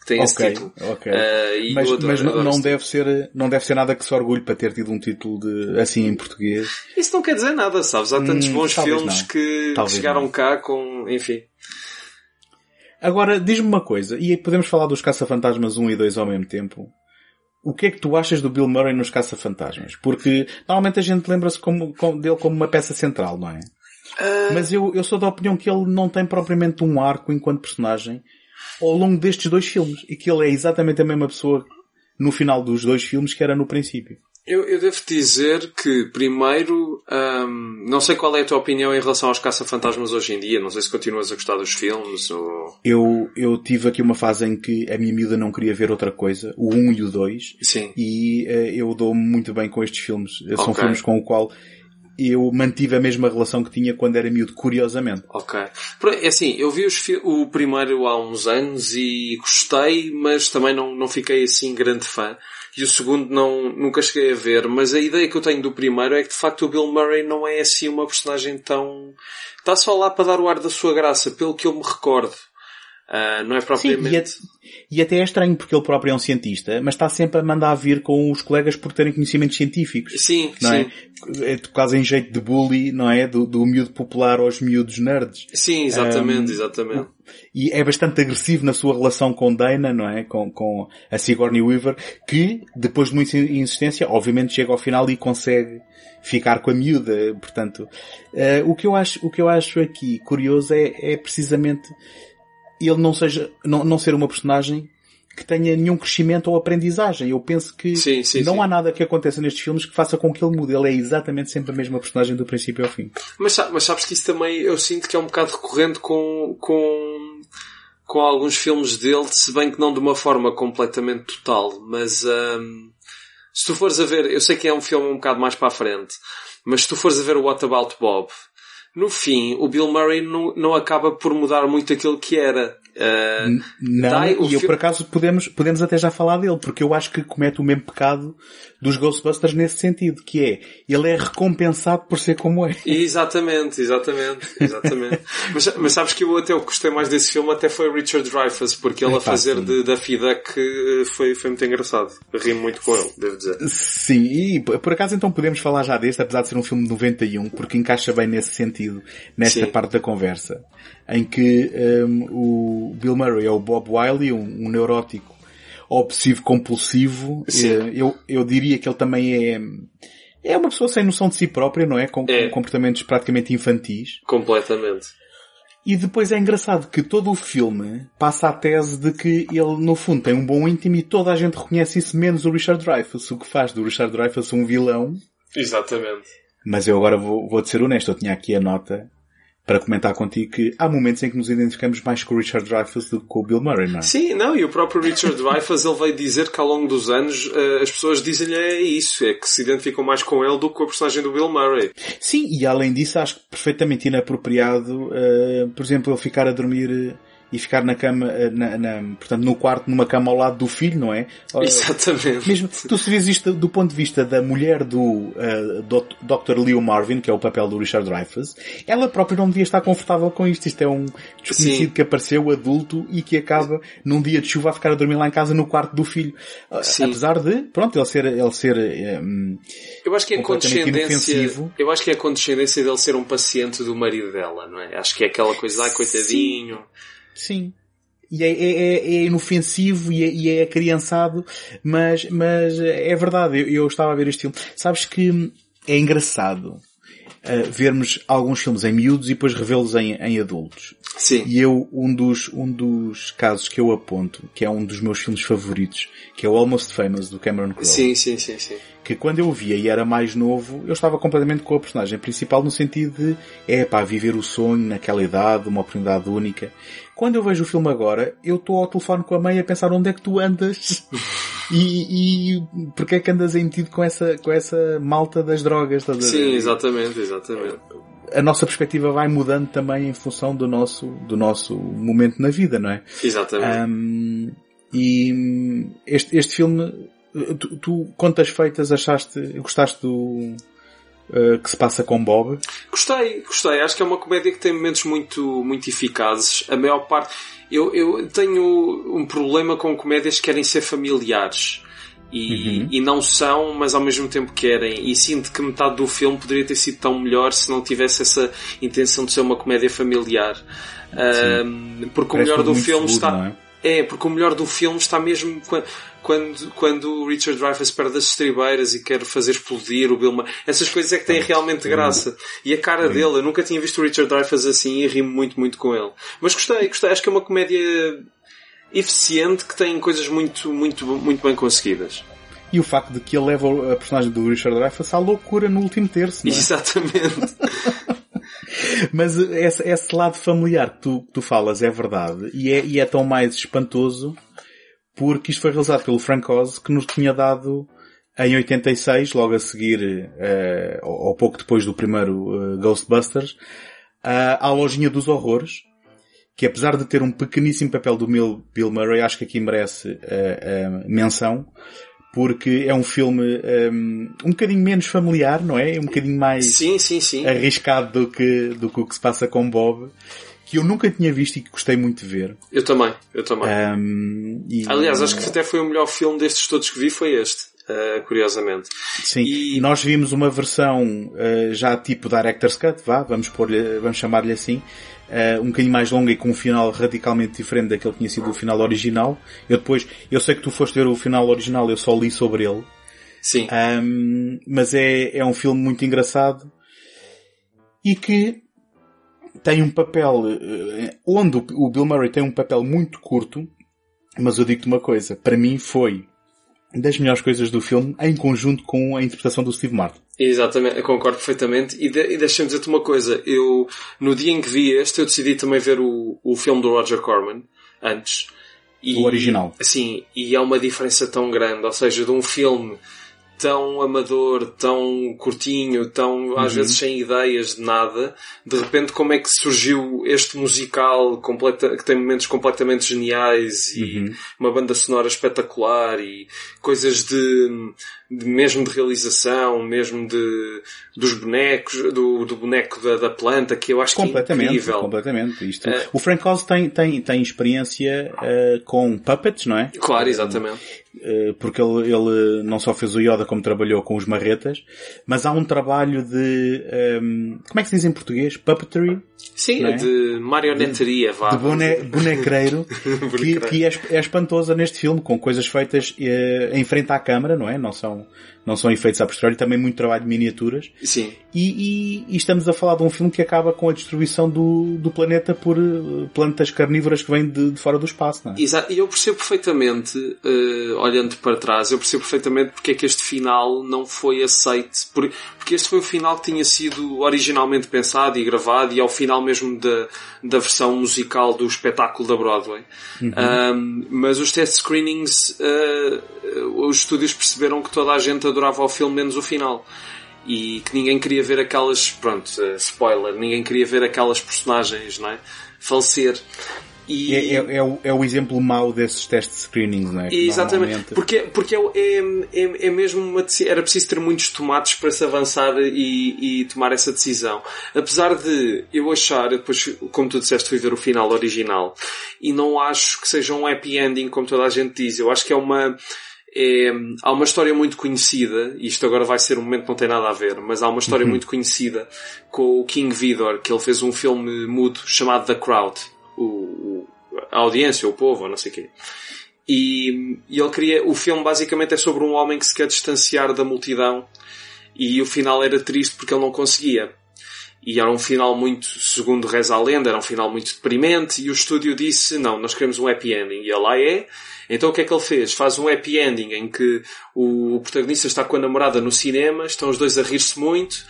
Que tem esse Ok, título. ok. Eh, e Mas, adoro- mas não, adoro não esse deve ser, não deve ser nada que se orgulhe para ter tido um título de, assim em português. Isso não quer dizer nada, sabes? Há tantos Hum, bons talvez filmes que Talvez chegaram não. cá com. Enfim. Agora, diz-me uma coisa, e podemos falar dos Caça-Fantasmas 1 e 2 ao mesmo tempo. O que é que tu achas do Bill Murray nos Caça-Fantasmas? Porque normalmente a gente lembra-se como- como- dele como uma peça central, não é? Ah. Mas eu, eu sou da opinião que ele não tem propriamente um arco enquanto personagem ao longo destes dois filmes. E que ele é exatamente a mesma pessoa no final dos dois filmes que era no princípio. Eu, eu devo dizer que, primeiro, hum, não sei qual é a tua opinião em relação aos caça-fantasmas hoje em dia. Não sei se continuas a gostar dos filmes ou... Eu, eu tive aqui uma fase em que a minha miúda não queria ver outra coisa, o 1 e o 2, Sim. e eh, eu dou-me muito bem com estes filmes. São Ok. filmes com o qual eu mantive a mesma relação que tinha quando era miúdo, curiosamente. Ok. É assim, eu vi o primeiro há uns anos e gostei, mas também não, não fiquei assim grande fã. E o segundo não, nunca cheguei a ver, mas a ideia que eu tenho do primeiro é que de facto o Bill Murray não é assim uma personagem tão... Está só lá para dar o ar da sua graça, pelo que eu me recordo. Ah, não é Sim, propriamente... e, é- e até é estranho porque ele próprio é um cientista, mas está sempre a mandar vir com os colegas por terem conhecimentos científicos. Sim, Não sim. é? é? quase em jeito de bully, não é? Do, do miúdo popular aos miúdos nerds. Sim, exatamente, Um, exatamente. E é bastante agressivo na sua relação com Dana, não é? Com, com a Sigourney Weaver, que, depois de muita insistência, obviamente chega ao final e consegue ficar com a miúda. Portanto, eh, o, que eu acho, o que eu acho aqui curioso é, é precisamente ele não seja, não, não ser uma personagem que tenha nenhum crescimento ou aprendizagem. Eu penso que Sim, sim, não sim. há nada que aconteça nestes filmes que faça com que ele mude. Ele é exatamente sempre a mesma personagem do princípio ao fim. Mas, mas sabes que isso também eu sinto que é um bocado recorrente com, com, com alguns filmes dele, se bem que não de uma forma completamente total, mas hum, se tu fores a ver, eu sei que é um filme um bocado mais para a frente, mas se tu fores a ver o What About Bob, no fim, o Bill Murray não, não acaba por mudar muito aquilo que era. Ah, Não, e eu por acaso podemos, podemos até já falar dele, porque eu acho que comete o mesmo pecado dos Ghostbusters nesse sentido, que é, ele é recompensado por ser como é. [LAUGHS] Exatamente, exatamente, exatamente. mas, mas sabes que eu até o que gostei mais desse filme até foi Richard Dreyfuss, porque ele a Epá, fazer sim. de, da Duck eh, foi, foi muito engraçado. Ri muito com ele, devo dizer. Sim, e por acaso então podemos falar já deste, apesar de ser um filme de 91, porque encaixa bem nesse sentido, nesta Sim. parte da conversa, em que hum, o Bill Murray é o Bob Wiley, um, um neurótico obsessivo compulsivo. Sim. Eh, Eu, eu diria que ele também é, é uma pessoa sem noção de si própria, não é? Com, com É. comportamentos praticamente infantis. Completamente. E depois é engraçado que todo o filme passa a tese de que ele, no fundo, tem um bom íntimo e toda a gente reconhece isso, menos o Richard Dreyfuss, o que faz do Richard Dreyfuss um vilão, Exatamente. Mas eu agora vou, vou ser honesto, eu tinha aqui a nota para comentar contigo que há momentos em que nos identificamos mais com o Richard Dreyfuss do que com o Bill Murray, não é? Sim, não, e o próprio Richard Dreyfuss ele veio dizer que ao longo dos anos uh, as pessoas dizem-lhe é isso, é que se identificam mais com ele do que com a personagem do Bill Murray. Sim, e além disso acho perfeitamente inapropriado, uh, por exemplo, ele ficar a dormir e ficar na cama, eh, na, na, portanto, no quarto, numa cama ao lado do filho, não é? Exatamente. Mesmo, tu se vês isto do ponto de vista da mulher do uh, Dr. Leo Marvin, que é o papel do Richard Dreyfuss, ela própria não devia estar confortável com isto. Isto é um desconhecido Sim. que apareceu adulto e que acaba num dia de chuva a ficar a dormir lá em casa no quarto do filho. Uh, apesar de, pronto, ele ser, ele ser, um, eu acho que é a condescendência, eu acho que é a condescendência dele ser um paciente do marido dela, não é? Acho que é aquela coisa, ai coitadinho. Sim. Sim. E é, é, é, é inofensivo e é, e é criançado, mas, mas é verdade, eu, eu estava a ver este filme. Sabes que é engraçado uh, vermos alguns filmes em miúdos e depois revê-los em, em adultos. Sim. E eu, um dos, um dos casos que eu aponto, que é um dos meus filmes favoritos, que é o Almost Famous do Cameron Crowe. Sim, sim, sim, sim que quando eu via e era mais novo, eu estava completamente com a personagem principal no sentido de, é pá, viver o sonho naquela idade, uma oportunidade única. Quando eu vejo o filme agora, eu estou ao telefone com a mãe a pensar onde é que tu andas [LAUGHS] e, e porque é que andas aí metido com essa, com essa malta das drogas. Estás Sim, exatamente, exatamente. A nossa perspectiva vai mudando também em função do nosso, do nosso momento na vida, não é? Exatamente. Um, e este, este filme Tu, tu contas feitas, achaste, gostaste do uh, que se passa com Bob? Gostei, gostei. Acho que é uma comédia que tem momentos muito, muito eficazes. A maior parte. Eu, eu tenho um problema com comédias que querem ser familiares. E, uhum. e não são, mas ao mesmo tempo querem. E sinto que metade do filme poderia ter sido tão melhor se não tivesse essa intenção de ser uma comédia familiar. Um, porque Parece o melhor do filme seguro, está. É? é? porque o melhor do filme está mesmo quando, quando o Richard Dreyfuss perde as estribeiras e quer fazer explodir o Bill Murray. Essas coisas é que têm realmente graça. E a cara dele, eu nunca tinha visto o Richard Dreyfuss assim e rimo muito, muito com ele. Mas gostei, gostei. Acho que é uma comédia eficiente que tem coisas muito, muito, muito bem conseguidas. E o facto de que ele leva a personagem do Richard Dreyfuss à loucura no último terço, não é? Exatamente. [LAUGHS] Mas esse, esse, lado familiar que tu, que tu falas é verdade e é, e é tão mais espantoso porque isto foi realizado pelo Frank Oz, que nos tinha dado em 86, logo a seguir, uh, ou pouco depois do primeiro uh, Ghostbusters, uh, à Lojinha dos Horrores, que apesar de ter um pequeníssimo papel do Bill Murray, acho que aqui merece uh, menção, porque é um filme um, um bocadinho menos familiar, não é? Um bocadinho mais sim, sim, sim. arriscado do que, do que o que se passa com Bob que eu nunca tinha visto e que gostei muito de ver. Eu também, eu também. Um, e... Aliás, acho que até foi o melhor filme destes todos que vi, foi este. Uh, curiosamente. Sim, e... nós vimos uma versão uh, já tipo Director's Cut, vá, vamos, pôr vamos chamar-lhe assim, uh, um bocadinho mais longa e com um final radicalmente diferente daquele que tinha sido o final original. Eu depois, eu sei que tu foste ver o final original, eu só li sobre ele. Sim. Um, mas é, é um filme muito engraçado e que tem um papel, eh, onde o Bill Murray tem um papel muito curto, mas eu digo-te uma coisa, para mim foi das melhores coisas do filme, em conjunto com a interpretação do Steve Martin. Exatamente, concordo perfeitamente. E, de, e deixa-me dizer-te uma coisa, eu, no dia em que vi este, eu decidi também ver o, o filme do Roger Corman, antes. E, o original. Sim, e há uma diferença tão grande, ou seja, de um filme tão amador, tão curtinho, tão às uhum. vezes sem ideias de nada, de repente como é que surgiu este musical completa, que tem momentos completamente geniais e uhum. uma banda sonora espetacular e coisas de, de, mesmo de realização, mesmo de dos bonecos, do, do boneco da, da planta, que eu acho que é incrível. Completamente, isto. Uh, o Frank Oz tem, tem, tem experiência uh, com puppets, não é? Claro, exatamente. Uh, porque ele, ele não só fez o Yoda como trabalhou com os marretas, mas há um trabalho de, um, como é que se diz em português? Puppetry? Sim, é? de marionetaria, vá. de bone, bonecreiro [LAUGHS] que, que é, é espantosa neste filme, com coisas feitas eh, em frente à câmara, não é? Não são, não são efeitos a posteriori, também muito trabalho de miniaturas. Sim. E, e- e estamos a falar de um filme que acaba com a destruição do, do planeta por eh, plantas carnívoras que vêm de, de fora do espaço, não é? Exato, e eu percebo perfeitamente, eh, olhando para trás, eu percebo perfeitamente porque é que este final não foi aceito, por- porque este foi o final que tinha sido originalmente pensado e gravado e ao final mesmo da, da versão musical do espetáculo da Broadway. Um, mas os test screenings, eh, os estúdios perceberam que toda a gente adorava o filme menos o final. E que ninguém queria ver aquelas, pronto, eh, spoiler, ninguém queria ver aquelas personagens, não é? Falecer. E... É, é- é o, é o exemplo mau desses test screenings, não é? Exatamente, normalmente- porque, porque é, é, é, é mesmo uma era preciso ter muitos tomates para se avançar e, e tomar essa decisão. Apesar de eu achar, depois, como tu disseste, fui ver o final original e não acho que seja um happy ending, como toda a gente diz. Eu acho que é uma, é, há uma história muito conhecida, e isto agora vai ser um momento que não tem nada a ver, mas há uma história muito conhecida com o King Vidor, que ele fez um filme mudo chamado The Crowd. O, o- a audiência, o povo, não sei o quê. E, e ele queria, o filme basicamente é sobre um homem que se quer distanciar da multidão e o final era triste porque ele não conseguia. E era um final muito, segundo reza a lenda, era um final muito deprimente e o estúdio disse, não, nós queremos um happy ending. E ele lá é. Então o que é que ele fez? Faz um happy ending em que o protagonista está com a namorada no cinema, estão os dois a rir-se muito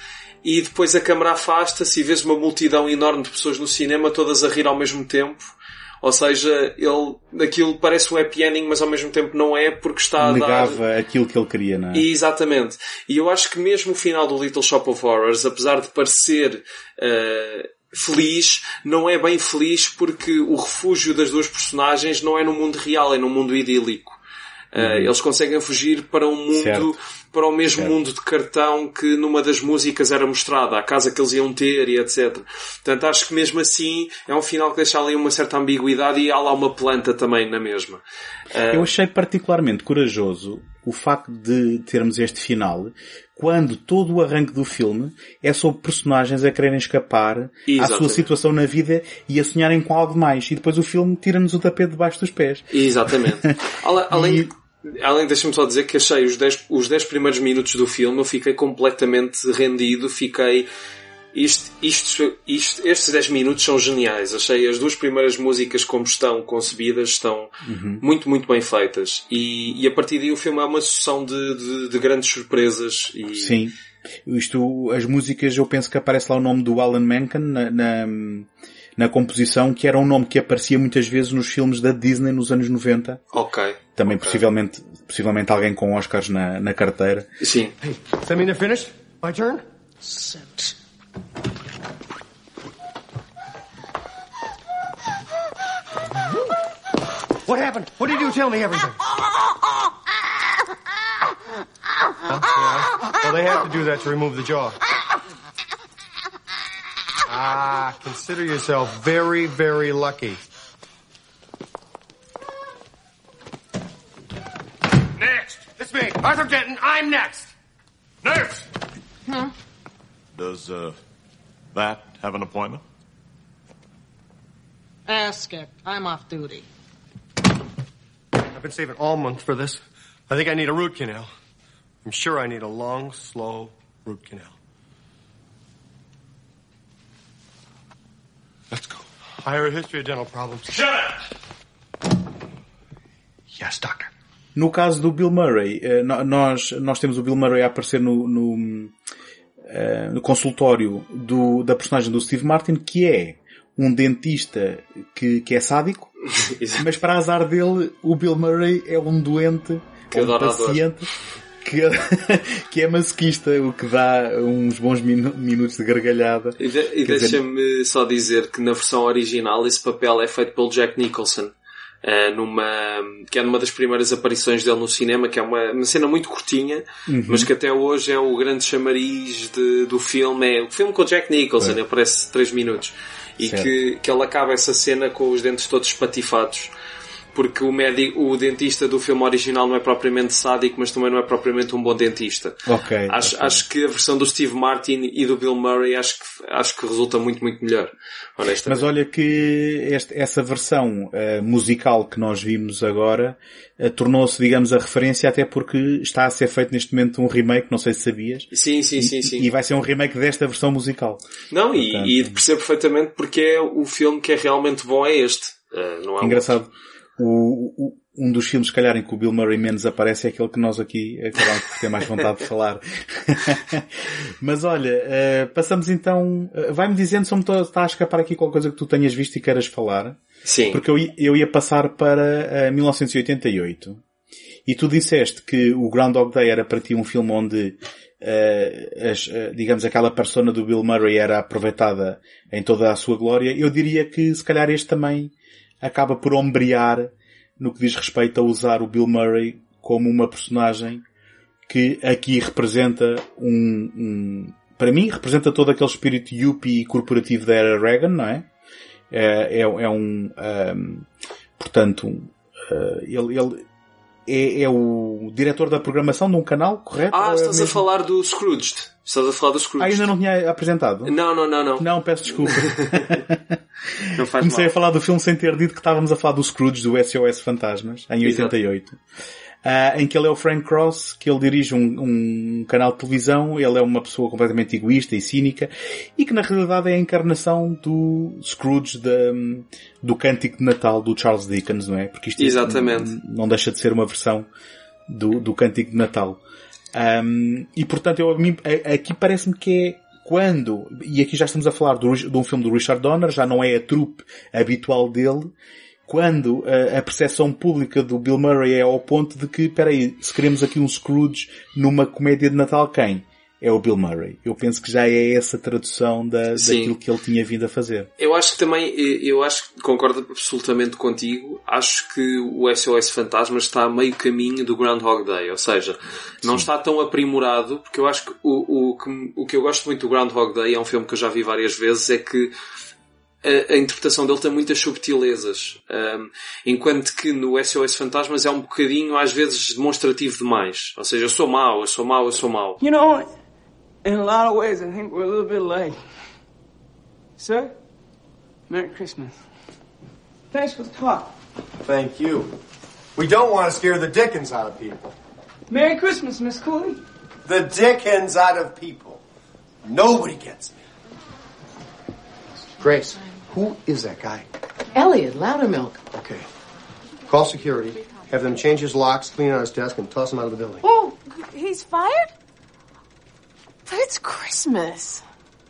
e depois a câmara afasta-se e vês uma multidão enorme de pessoas no cinema todas a rir ao mesmo tempo. Ou seja, ele, aquilo parece um happy ending, mas ao mesmo tempo não é porque está a dar... negava aquilo que ele queria, não é? E, Exatamente. E eu acho que mesmo o final do Little Shop of Horrors, apesar de parecer eh, feliz, não é bem feliz porque o refúgio das duas personagens não é no mundo real, é no mundo idílico. Eh, Eles conseguem fugir para um mundo. Certo. Para o mesmo Certo. mundo de cartão que numa das músicas era mostrada, a casa que eles iam ter e etc. Portanto, acho que mesmo assim é um final que deixa ali uma certa ambiguidade e há lá uma planta também na mesma. Eh, Eu achei particularmente corajoso o facto de termos este final quando todo o arranque do filme é sobre personagens a quererem escapar à Exatamente. sua situação na vida e a sonharem com algo mais. E depois o filme tira-nos o tapete debaixo dos pés. Exatamente. [LAUGHS] Além, além deixa-me só dizer que achei os 10, os 10 primeiros minutos do filme, eu fiquei completamente rendido, fiquei... Isto, isto, isto, estes 10 minutos são geniais. Achei as duas primeiras músicas como estão concebidas estão muito, muito bem feitas. E, e a partir daí o filme é uma sucessão de, de, de grandes surpresas. E, Sim. Isto, as músicas, eu penso que aparece lá o nome do Alan Menken na, na, na composição, que era um nome que aparecia muitas vezes nos filmes da Disney nos anos 90. Ok. Também Ok. possivelmente, possivelmente alguém com Oscars na, na carteira. Sim. Does that mean they're finished? My turn? What happened? What did you tell me everything? [LAUGHS] Huh? Yeah. Well, they have to do that to remove the jaw. Ah, consider yourself very, very lucky. Next. It's me, Arthur Denton. I'm next. Nurse. Hmm. Does uh, that have an appointment? Ask it. I'm off duty. I've been saving all month for this. I think I need a root canal. I'm sure I need a long, slow root canal. Let's go. Higher history of dental problems. Shut up! Yes, doctor. No caso do Bill Murray, eh, nós, nós temos o Bill Murray a aparecer no, no, eh, no consultório do, da personagem do Steve Martin, que é um dentista que, que é sádico, [LAUGHS] mas para azar dele, o Bill Murray é um doente, Que ou um a paciente, que, [LAUGHS] que é masoquista, o que dá uns bons minu- minutos de gargalhada. E, de- e dizer- deixa-me só dizer que na versão original esse papel é feito pelo Jack Nicholson. eh, numa, que é numa das primeiras aparições dele no cinema, que é uma, uma cena muito curtinha, Uhum. mas que até hoje é o grande chamariz de- do filme. É o filme com o Jack Nicholson, É. aparece 3 minutos. E Certo. que, que ele acaba essa cena com os dentes todos espatifados. Porque o médico, o dentista do filme original não é propriamente sádico, mas também não é propriamente um bom dentista. Ok. Acho, ok. acho que a versão do Steve Martin e do Bill Murray acho que, acho que resulta muito, muito melhor. Honestamente. Mas olha que este- essa versão eh, musical que nós vimos agora eh, tornou-se, digamos, a referência até porque está a ser feito neste momento um remake, não sei se sabias. Sim, sim, sim, sim. E vai ser um remake desta versão musical. Não, e, Portanto- e percebo perfeitamente porque é o filme que é realmente bom é este. Uh, não Engraçado. O, o- um dos filmes, se calhar, em que o Bill Murray menos aparece é aquele que nós aqui acabamos por ter mais vontade de falar. [LAUGHS] Mas olha, eh, passamos então, eh, vai-me dizendo se me está a escapar aqui qualquer coisa que tu tenhas visto e queiras falar. Sim. Porque eu, eu ia passar para eh, 1988. E tu disseste que o Groundhog Day era para ti um filme onde, eh, as, eh, digamos, aquela persona do Bill Murray era aproveitada em toda a sua glória. Eu diria que se calhar este também acaba por ombrear no que diz respeito a usar o Bill Murray como uma personagem que aqui representa um, um- para mim representa todo aquele espírito yuppie corporativo da era Reagan, não é? É, é, é um, ahm, portanto, um, ah, ele, ele é, é o diretor da programação de um canal, correto? Ah, é estás a mesmo- falar do Scrooge. Estás a falar do Scrooge. Ah, ainda não tinha apresentado? Não, não, não, não. Não, peço desculpa. [LAUGHS] Não faz Comecei mal. a falar do filme sem ter dito que estávamos a falar do Scrooge do SOS Fantasmas, em Exato. 88. Ah, em que ele é o Frank Cross, que ele dirige um, um canal de televisão, ele é uma pessoa completamente egoísta e cínica, e que na realidade é a encarnação do Scrooge da- do cântico de Natal do Charles Dickens, não é? Porque isto Exatamente. n- não deixa de ser uma versão do, do cântico de Natal. Ahm, e portanto, eu, aqui parece-me que é quando, e aqui já estamos a falar Rich- de um filme do Richard Donner, já não é a trupe habitual dele, quando a, a percepção pública do Bill Murray é ao ponto de que, espera aí, se queremos aqui um Scrooge numa comédia de Natal, quem? É o Bill Murray. Eu penso que já é essa tradução da, Sim. daquilo que ele tinha vindo a fazer. Eu acho que também, eu acho que concordo absolutamente contigo. Acho que o SOS Fantasmas está a meio caminho do Groundhog Day. Ou seja, não está tão aprimorado, porque eu acho que o, o, que o que eu gosto muito do Groundhog Day é um filme que eu já vi várias vezes, é que a, a interpretação dele tem muitas subtilezas. Um, enquanto que no SOS Fantasmas é um bocadinho, às vezes, demonstrativo demais. Ou seja, eu sou mau, eu sou mau, eu sou mau. You know, in a lot of ways, I think we're a little bit late. Sir, Merry Christmas. Thanks for the talk. Thank you. We don't want to scare the dickens out of people. Merry Christmas, Miss Cooley. The dickens out of people. Nobody gets me. Grace, who is that guy? Elliot, Loudermilk. Okay. Call security. Have them change his locks, clean out his desk, and toss him out of the building. Oh, he's fired? But it's Christmas.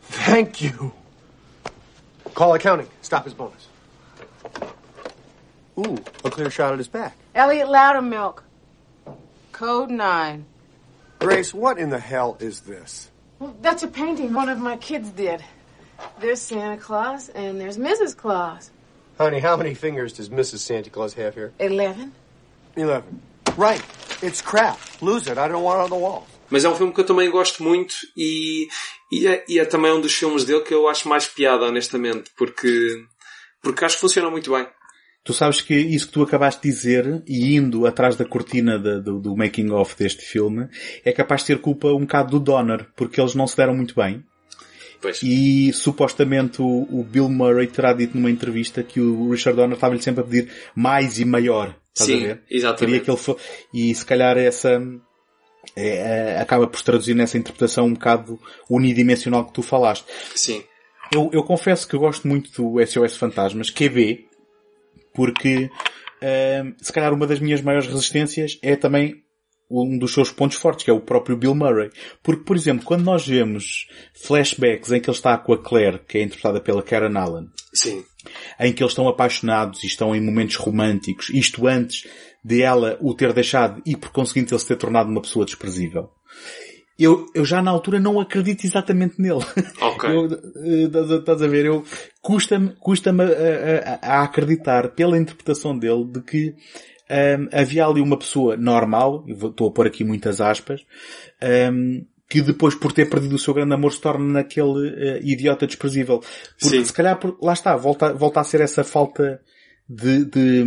Thank you. Call accounting. Stop his bonus. Ooh, a clear shot at his back. Elliot Loudermilk. Code 9. Grace, what in the hell is this? Well, that's a painting one of my kids did. There's Santa Claus and there's Mrs. Claus. Honey, how many fingers does Mrs. Santa Claus have here? 11. Eleven. Right. It's crap. Lose it. I don't want it on the wall. Mas é um filme que eu também gosto muito e, e, é, e é também um dos filmes dele que eu acho mais piada, honestamente, porque, porque acho que funciona muito bem. Tu sabes que isso que tu acabaste de dizer, e indo atrás da cortina da- do, do making of deste filme, é capaz de ter culpa um bocado do Donner, porque eles não se deram muito bem. Pois. E supostamente o, o Bill Murray terá dito numa entrevista que o Richard Donner estava-lhe sempre a pedir mais e maior. Estás Sim, a ver? exatamente. Queria que ele fo... E se calhar essa é, é, acaba por traduzir nessa interpretação um bocado unidimensional que tu falaste. Sim. Eu, eu confesso que eu gosto muito do SOS Fantasmas, QB, porque ahm, se calhar uma das minhas maiores resistências é também um dos seus pontos fortes, que é o próprio Bill Murray. Porque, por exemplo, quando nós vemos flashbacks em que ele está com a Claire, que é interpretada pela Karen Allen, Sim. em que eles estão apaixonados e estão em momentos românticos, isto antes de ela o ter deixado e por conseguinte ele se ter tornado uma pessoa desprezível. Eu, eu já na altura não acredito exatamente nele. Ok. [LAUGHS] Eu, eh, estás a- ver? Eu, custa-me, custa-me a, a- a acreditar pela interpretação dele de que ahm, havia ali uma pessoa normal, estou a pôr aqui muitas aspas, ahm, que depois por ter perdido o seu grande amor se torna naquele eh, idiota desprezível. Porque Sim. se calhar, por- lá está, volta, volta a ser essa falta de, de,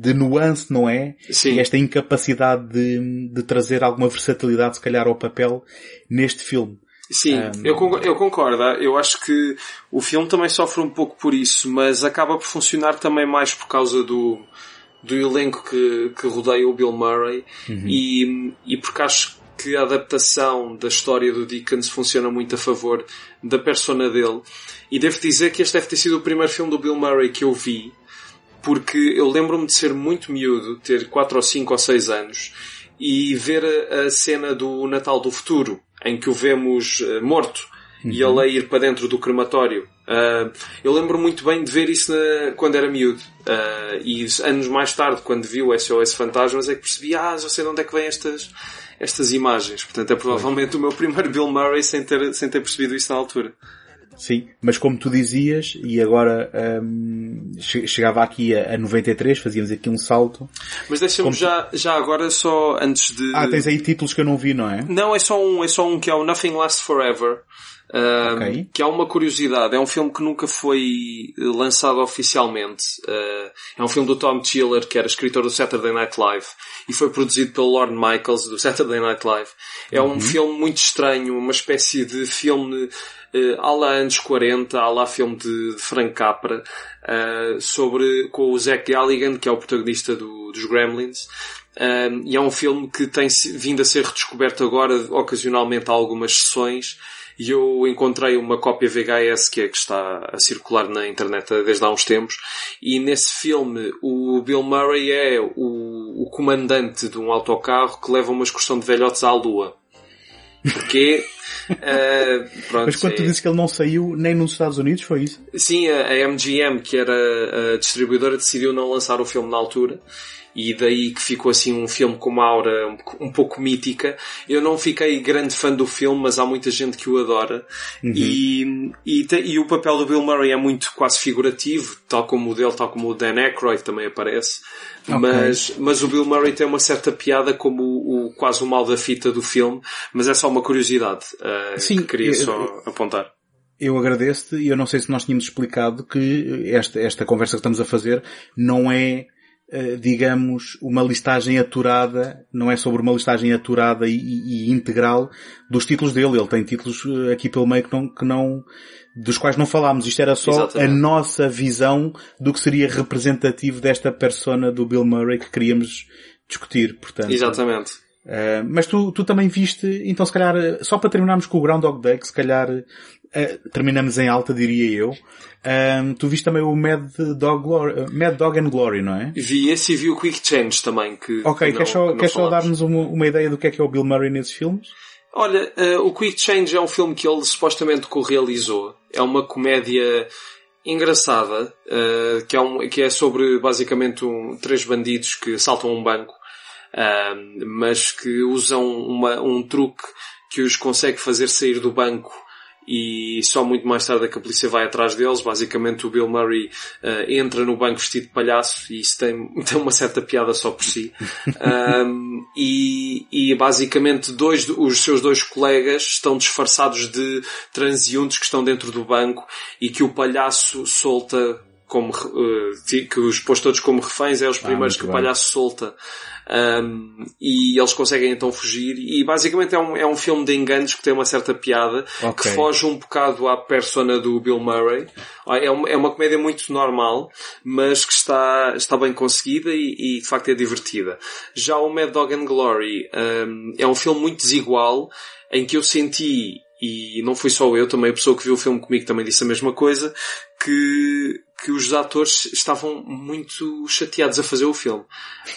de nuance, não é? Sim. E esta incapacidade de, de trazer alguma versatilidade, se calhar, ao papel neste filme. Sim, Um, eu, concordo, eu concordo. Eu acho que o filme também sofre um pouco por isso, mas acaba por funcionar também mais por causa do, do elenco que, que rodeia o Bill Murray Uhum. e, e porque acho que a adaptação da história do Dickens funciona muito a favor da persona dele. E devo dizer que este deve ter sido o primeiro filme do Bill Murray que eu vi, porque eu lembro-me de ser muito miúdo, ter 4 ou 5 ou 6 anos, e ver a, cena do Natal do Futuro, em que o vemos eh, morto, e ele a ir para dentro do crematório. Ah, eu lembro muito bem de ver isso na- quando era miúdo. Ah, e anos mais tarde, quando vi o SOS Fantasmas, é que percebi, ah, já sei de onde é que vêm estas, estas imagens. Portanto, é provavelmente o meu primeiro Bill Murray sem ter, sem ter percebido isso na altura. Sim, mas como tu dizias, e agora che- chegava aqui a, a 93, fazíamos aqui um salto. Mas deixa-me Como- já, já agora só antes de... Ah, tens aí títulos que eu não vi, não é? Não, é só um, é só um que é o Nothing Lasts Forever. um, Ok. Que é uma curiosidade. É um filme que nunca foi eh, lançado oficialmente. Uh, é um filme do Tom Tiller, que era escritor do Saturday Night Live. E foi produzido pelo Lorne Michaels, do Saturday Night Live. É um Uhum. filme muito estranho, uma espécie de filme uh, à lá anos 40, à lá filme de, de Frank Capra, uh, sobre, com o Zach Galligan, que é o protagonista do- dos Gremlins. Um, e é um filme que tem vindo a ser redescoberto agora, ocasionalmente, a algumas sessões. E eu encontrei uma cópia VHS que é que está a circular na internet desde há uns tempos. E nesse filme, o Bill Murray é o, o comandante de um autocarro que leva uma excursão de velhotes à lua. Porquê? Eh, pronto, Mas quando tu é- dizes que ele não saiu nem nos Estados Unidos, foi isso? Sim, a, a MGM, que era a distribuidora, decidiu não lançar o filme na altura. E daí que ficou assim um filme com uma aura um, pouco mítica. Eu não fiquei grande fã do filme, mas há muita gente que o adora. Uhum. E, e, e o papel do Bill Murray é muito quase figurativo, tal como o dele, tal como o Dan Aykroyd também aparece. Ok. Mas, mas o Bill Murray tem uma certa piada como o, o- quase o mal da fita do filme, mas é só uma curiosidade uh, Sim, que queria eu- só apontar. Eu agradeço-te e eu não sei se nós tínhamos explicado que esta, esta conversa que estamos a fazer não é, digamos, uma listagem aturada, não é sobre uma listagem aturada e, e- e integral dos títulos dele. Ele tem títulos eh, aqui pelo meio que não, que não, dos quais não falámos. Isto era só Exatamente. a nossa visão do que seria representativo desta persona do Bill Murray que queríamos discutir, portanto. Exatamente. Uh, mas tu, tu também viste, então se calhar, só para terminarmos com o Groundhog Day, que se calhar uh, terminamos em alta, diria eu, um, tu viste também o Mad Dog, Glory, uh, Mad Dog and Glory, não é? Vi esse e vi o Quick Change também. Que, Ok, que queres só, queres só dar-nos uma, uma ideia do que é que é o Bill Murray nesses filmes? Olha, eh, o Quick Change é um filme que ele supostamente co-realizou. É uma comédia engraçada, eh, que, é um, que é sobre basicamente um, três bandidos que assaltam um banco, mas que usam uma- um truque que os consegue fazer sair do banco e só muito mais tarde é que a polícia vai atrás deles. Basicamente o Bill Murray eh, entra no banco vestido de palhaço e isso tem, [LAUGHS] tem uma certa piada só por si. Um, e, e basicamente dois, do- os seus dois colegas estão disfarçados de transeuntes que estão dentro do banco e que o palhaço solta como, ti- que os pôs todos como reféns, é os Ah, primeiros muito que o bem. palhaço solta. Um, e eles conseguem então fugir e basicamente é um, é um filme de enganos que tem uma certa piada Ok. que foge um bocado à persona do Bill Murray. É uma, é uma comédia muito normal, mas que está, está bem conseguida e, e, de facto é divertida. Já o Mad Dog and Glory um, é um filme muito desigual em que eu senti, e não fui só eu, também a pessoa que viu o filme comigo também disse a mesma coisa, que, que os atores estavam muito chateados a fazer o filme.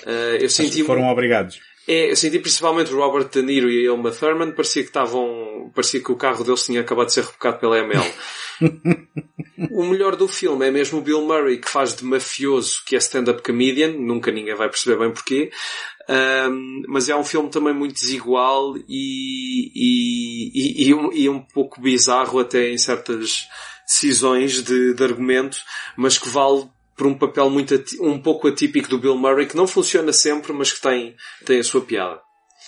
Uh, eu senti Foram obrigados. é, eu senti principalmente Robert De Niro e a Uma Thurman, parecia que estavam, parecia que o carro deles tinha acabado de ser rebocado pela ML. [LAUGHS] o melhor do filme é mesmo o Bill Murray, que faz de mafioso, que é stand-up comedian, nunca ninguém vai perceber bem porquê, Um, mas é um filme também muito desigual e, e, e, e um, e um pouco bizarro até em certas decisões de, de argumento, mas que vale por um papel muito um pouco atípico do Bill Murray, que não funciona sempre, mas que tem, tem a sua piada.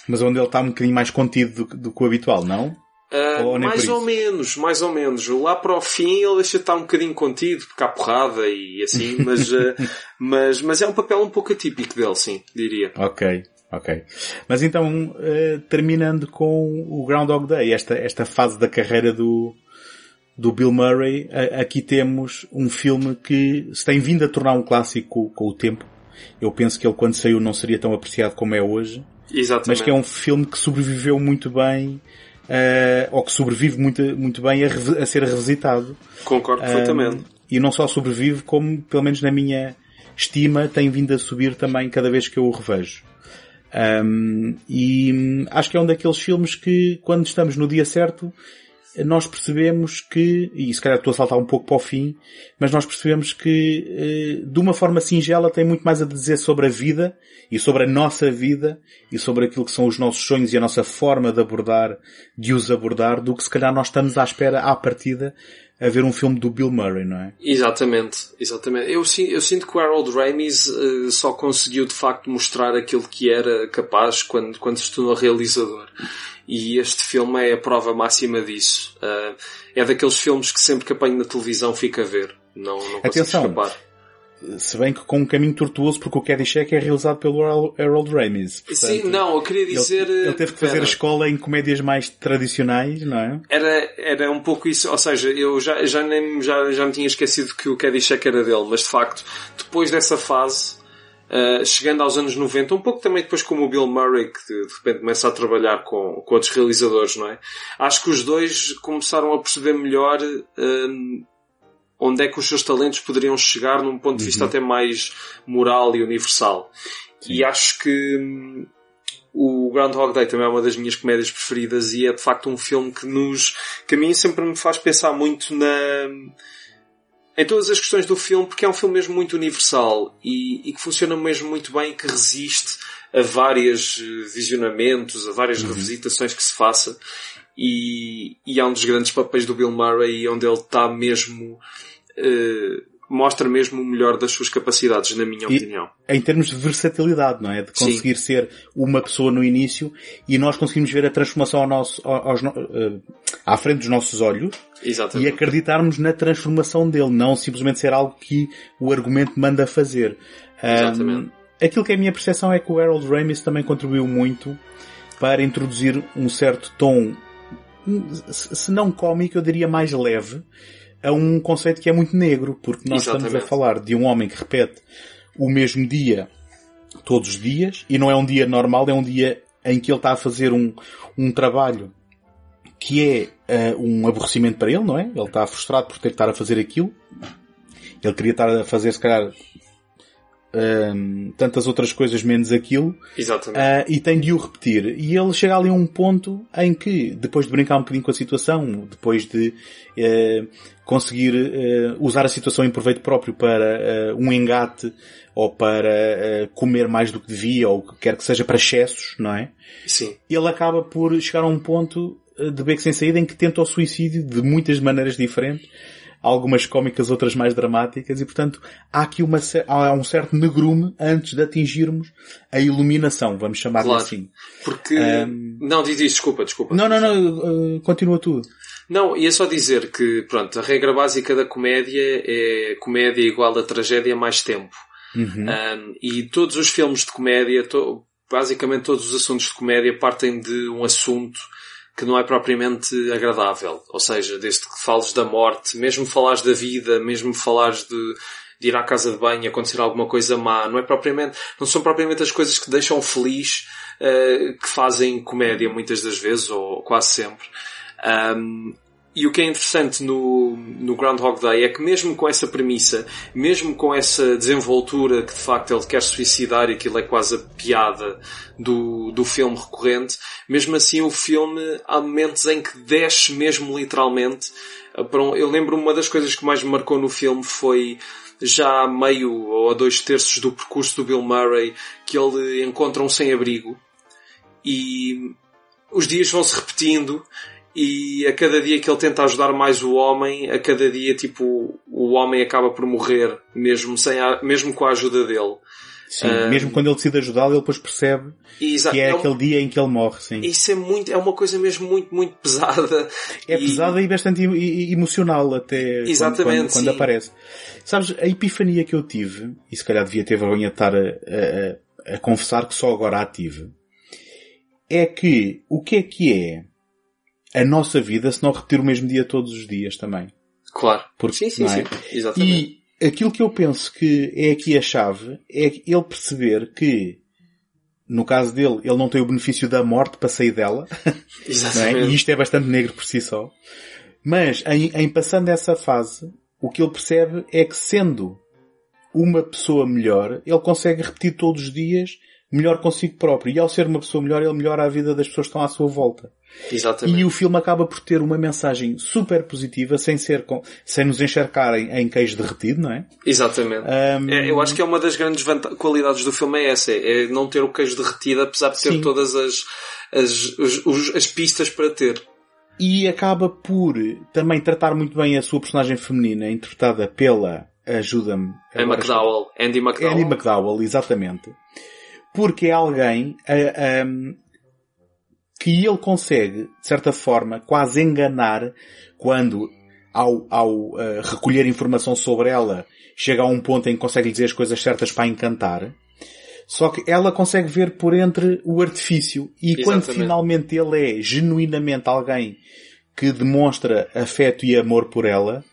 Mas onde ele está um bocadinho mais contido do, que- do que o habitual, não? Uh, Ou mais ou menos, mais ou menos. Lá para o fim ele deixa estar um bocadinho contido, porque há porrada e assim, [LAUGHS] mas, uh, mas, mas é um papel um pouco atípico dele, sim, diria. Ok, ok. Mas então, eh, terminando com o Groundhog Day, esta, esta fase da carreira do, do Bill Murray, aqui temos um filme que se tem vindo a tornar um clássico com o tempo. Eu penso que ele quando saiu não seria tão apreciado como é hoje. Exatamente. Mas que é um filme que sobreviveu muito bem, eh, ou que sobrevive muito, muito bem a, a ser revisitado. Concordo Um, perfeitamente. e não só sobrevive, como, pelo menos na minha estima, tem vindo a subir também cada vez que eu o revejo. Um, e hum, acho que é um daqueles filmes que, quando estamos no dia certo, nós percebemos que, e se calhar estou a saltar um pouco para o fim, mas nós percebemos que, eh, de uma forma singela, tem muito mais a dizer sobre a vida e sobre a nossa vida e sobre aquilo que são os nossos sonhos e a nossa forma de abordar, de os abordar, do que se calhar nós estamos à espera, à partida, a ver um filme do Bill Murray, não é? Exatamente, exatamente. Eu, eu sinto que o Harold Ramis eh, só conseguiu de facto mostrar aquilo que era capaz quando, quando se tornou realizador. E este filme é a prova máxima disso. Eh, é daqueles filmes que sempre que apanho na televisão fica a ver. Não, não consigo Atenção. escapar. Se bem que com um caminho tortuoso, porque o Caddyshack é realizado pelo Harold- Ramis. Sim, não, eu queria dizer... Ele, ele eh, teve que fazer espera. a escola em comédias mais tradicionais, não é? Era, era um pouco isso, ou seja, eu já, já, nem, já, já me tinha esquecido que o Caddyshack era dele, mas de facto, depois dessa fase, uh, chegando aos anos 90, um pouco também depois como o Bill Murray, que de, de repente começa a trabalhar com, com outros realizadores, não é? Acho que os dois começaram a perceber melhor um, onde é que os seus talentos poderiam chegar num ponto de vista Uhum. até mais moral e universal. E acho que hum, o Groundhog Day também é uma das minhas comédias preferidas e é de facto um filme que nos, que a mim sempre me faz pensar muito na, em todas as questões do filme, porque é um filme mesmo muito universal e, e que funciona mesmo muito bem e que resiste a vários eh, visionamentos, a várias revisitações que se faça. E, e é um dos grandes papéis do Bill Murray onde ele está mesmo, eh, mostra mesmo o melhor das suas capacidades, na minha E- opinião. Em termos de versatilidade, não é? De Sim. conseguir ser uma pessoa no início e nós conseguimos ver a transformação ao nosso, ao- aos, eh, à frente dos nossos olhos e Exatamente. acreditarmos na transformação dele, não simplesmente ser algo que o argumento manda fazer. Exatamente. Um, aquilo que é a minha percepção é que o Harold Ramis também contribuiu muito para introduzir um certo tom, se não cómico, eu diria mais leve, a um conceito que é muito negro, porque nós estamos a Exatamente. falar de um homem que repete o mesmo dia todos os dias, e não é um dia normal, é um dia em que ele está a fazer um, um trabalho que é eh, um aborrecimento para ele, não é? Ele está frustrado por ter que estar a fazer aquilo. Ele queria estar a fazer, se calhar, ehm, tantas outras coisas menos aquilo. Exatamente. Ah, e tem de o repetir. E ele chega ali a um ponto em que, depois de brincar um bocadinho com a situação, depois de eh, conseguir eh, usar a situação em proveito próprio para eh, um engate ou para comer mais do que devia ou que quer que seja para excessos, não é? Sim. Ele acaba por chegar a um ponto de beco sem saída em que tenta o suicídio de muitas maneiras diferentes. Algumas cómicas, outras mais dramáticas, e portanto há aqui uma, há um certo negrume antes de atingirmos a iluminação, vamos chamar-lhe Claro. assim. Porque, Ahm, não, diz isso, desculpa, desculpa. Não, não, não, uh, continua tudo. Não, ia só dizer que, pronto, a regra básica da comédia é comédia igual a tragédia mais tempo. Uhum. Um, e todos os filmes de comédia, to- basicamente todos os assuntos de comédia partem de um assunto que não é propriamente agradável. Ou seja, desde que fales da morte, mesmo falares da vida, mesmo falares de, de ir à casa de banho e acontecer alguma coisa má, não é propriamente, não são propriamente as coisas que deixam feliz eh, que fazem comédia muitas das vezes, ou quase sempre. Um, e o que é interessante no, no Groundhog Day é que mesmo com essa premissa, mesmo com essa desenvoltura que de facto ele quer suicidar e aquilo é quase a piada do, do filme recorrente, mesmo assim o filme há momentos em que desce mesmo literalmente. um- Eu lembro uma das coisas que mais me marcou no filme foi já a meio ou a dois terços do percurso do Bill Murray que ele encontra um sem-abrigo e os dias vão se repetindo e a cada dia que ele tenta ajudar mais o homem, a cada dia tipo o homem acaba por morrer mesmo sem a, mesmo com a ajuda dele. Sim, Ah, mesmo quando ele decide ajudá-lo, ele depois percebe que é, é um- aquele dia em que ele morre, sim. Isso é muito, é uma coisa mesmo muito, muito pesada. É E- pesada e bastante emocional até quando- Exatamente, quando, quando sim. aparece. Sabes, a epifania que eu tive, e se calhar devia ter vergonha de estar a, a- a confessar que só agora a tive, é que o que é que é a nossa vida se não repetir o mesmo dia todos os dias também? Claro. Porque, sim, sim, é? sim. Exatamente. E aquilo que eu penso que é aqui a chave é ele perceber que, no caso dele, ele não tem o benefício da morte para sair dela. [LAUGHS] é? Exatamente. E isto é bastante negro por si só. Mas, em, em passando essa fase, o que ele percebe é que sendo uma pessoa melhor, ele consegue repetir todos os dias melhor consigo próprio. E ao ser uma pessoa melhor, ele melhora a vida das pessoas que estão à sua volta. Exatamente. E o filme acaba por ter uma mensagem super positiva, sem ser com, sem nos encharcar em, queijo derretido, não é? Exatamente. Ahm, É, eu acho que é uma das grandes qualidades do filme é essa, é não ter o queijo derretido, apesar de ter Sim. todas as, as, os- as pistas para ter. E acaba por também tratar muito bem a sua personagem feminina, interpretada pela, ajuda-me. É McDowell, Andy McDowell. Annie McDowell, exatamente. Porque é alguém a- a- que ele consegue, de certa forma, quase enganar quando, ao, ao eh, recolher informação sobre ela, chega a um ponto em que consegue dizer as coisas certas para encantar. Só que ela consegue ver por entre o artifício. E quando Exatamente. finalmente ele é genuinamente alguém que demonstra afeto e amor por ela,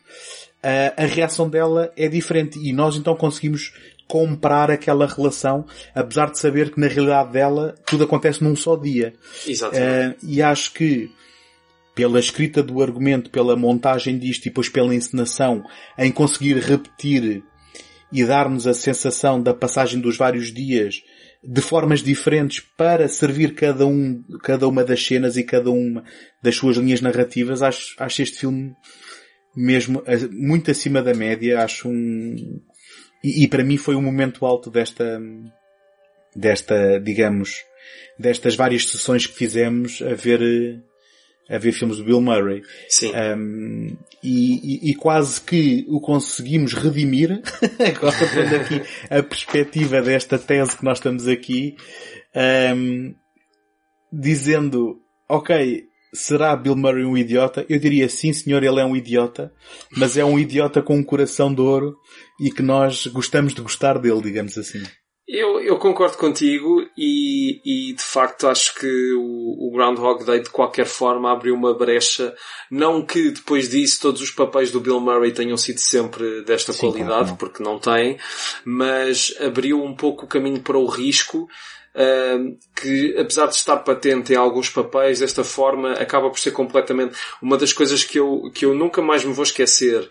a, a reação dela é diferente. E nós então conseguimos comprar aquela relação, apesar de saber que na realidade dela tudo acontece num só dia. Exatamente. Eh, e acho que pela escrita do argumento, pela montagem disto e depois pela encenação, em conseguir repetir e dar-nos a sensação da passagem dos vários dias de formas diferentes para servir cada um, cada uma das cenas e cada uma das suas linhas narrativas, acho, acho este filme mesmo eh, muito acima da média, acho um, e, e para mim foi um momento alto desta, desta, digamos, destas várias sessões que fizemos a ver, a ver filmes do Bill Murray. Sim. Um, e, e- e quase que o conseguimos redimir, [LAUGHS] agora tendo aqui a perspectiva desta tese que nós estamos aqui, um, dizendo, ok, será Bill Murray um idiota? Eu diria sim senhor, ele é um idiota, mas é um idiota com um coração de ouro e que nós gostamos de gostar dele, digamos assim. Eu, eu concordo contigo e, e de facto acho que o, o Groundhog Day de qualquer forma abriu uma brecha. Não que depois disso todos os papéis do Bill Murray tenham sido sempre desta Sim, qualidade, claro não. porque não têm, mas abriu um pouco o caminho para o risco. Que apesar de estar patente em alguns papéis, desta forma acaba por ser completamente uma das coisas que eu, que eu nunca mais me vou esquecer